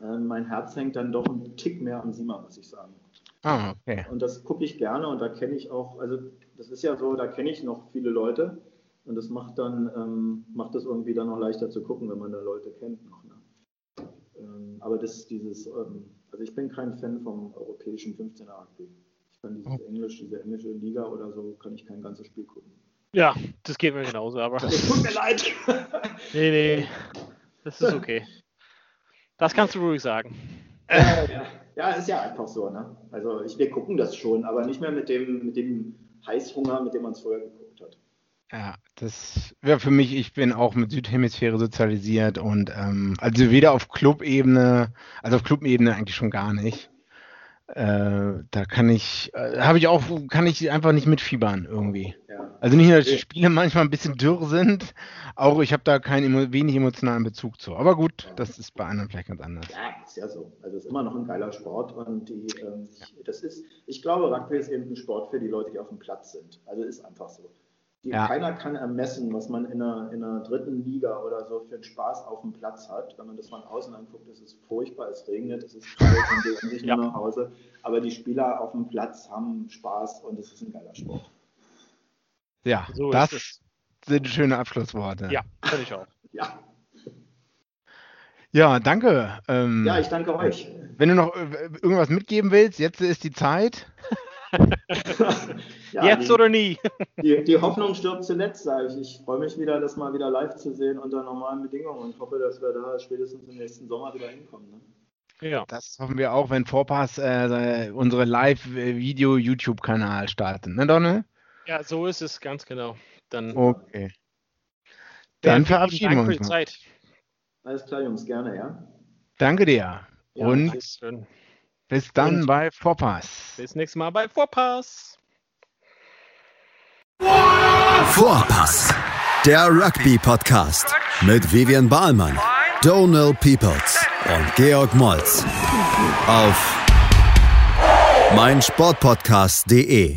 Ähm, mein Herz hängt dann doch einen Tick mehr am SIMA, muss ich sagen. Ah, okay. Und das gucke ich gerne und da kenne ich auch, also das ist ja so, da kenne ich noch viele Leute und das macht dann, ähm, macht es irgendwie dann noch leichter zu gucken, wenn man da Leute kennt noch. Ne? Ähm, aber das, dieses, ähm, also ich bin kein Fan vom europäischen 15er Rugby. Ich kann dieses oh. Englisch, diese englische Liga oder so, kann ich kein ganzes Spiel gucken. Ja, das geht mir genauso, aber. Das tut mir leid. nee, nee. Das ist okay. Das kannst du ruhig sagen. Äh, ja. ja, ist ja einfach so, ne? Also ich, wir gucken das schon, aber nicht mehr mit dem, mit dem Heißhunger, mit dem man es vorher geguckt hat. Ja, das wäre für mich, ich bin auch mit Südhemisphäre sozialisiert und ähm, also weder auf Clubebene, also auf Clubebene eigentlich schon gar nicht. Äh, da kann ich, äh, habe ich auch, kann ich einfach nicht mitfiebern irgendwie. Ja, Also nicht nur, dass die Spiele manchmal ein bisschen dürr sind, auch ich habe da keinen wenig emotionalen Bezug zu. Aber gut, das ist bei anderen vielleicht ganz anders. Ja, ist ja so. Also es ist immer noch ein geiler Sport und die, ähm, das ist, ich glaube, Rugby ist eben ein Sport für die Leute, die auf dem Platz sind. Also ist einfach so. Die, ja. Keiner kann ermessen, was man in einer, in einer dritten Liga oder so für einen Spaß auf dem Platz hat. Wenn man das von außen anguckt, ist es furchtbar, es regnet, es ist kalt und gehen nicht ja. nach Hause. Aber die Spieler auf dem Platz haben Spaß und es ist ein geiler Sport. Ja, so das sind schöne Abschlussworte. Ja, finde ich auch. ja. Ja, danke. Ähm, ja, ich danke euch. Wenn du noch äh, irgendwas mitgeben willst, jetzt ist die Zeit. ja, Jetzt die, oder nie. die, die, Hoffnung stirbt zuletzt, sage ich. Ich freue mich wieder, das mal wieder live zu sehen unter normalen Bedingungen und hoffe, dass wir da spätestens im nächsten Sommer wieder hinkommen. Ne? Ja. Das hoffen wir auch, wenn Vorpass äh, unsere Live-Video-YouTube-Kanal starten. Ne, Donne? Ja, so ist es, ganz genau. Dann, okay. Dann verabschieden wir uns. Für die Zeit. Alles klar, Jungs, gerne, ja. Danke dir. Ja, und bis dann Und bei Vorpass. Bis nächstes Mal bei Vorpass. Vorpass, der Rugby-Podcast mit Vivian Bahlmann, Donal Peoples und Georg Moltz auf meinsportpodcast.de.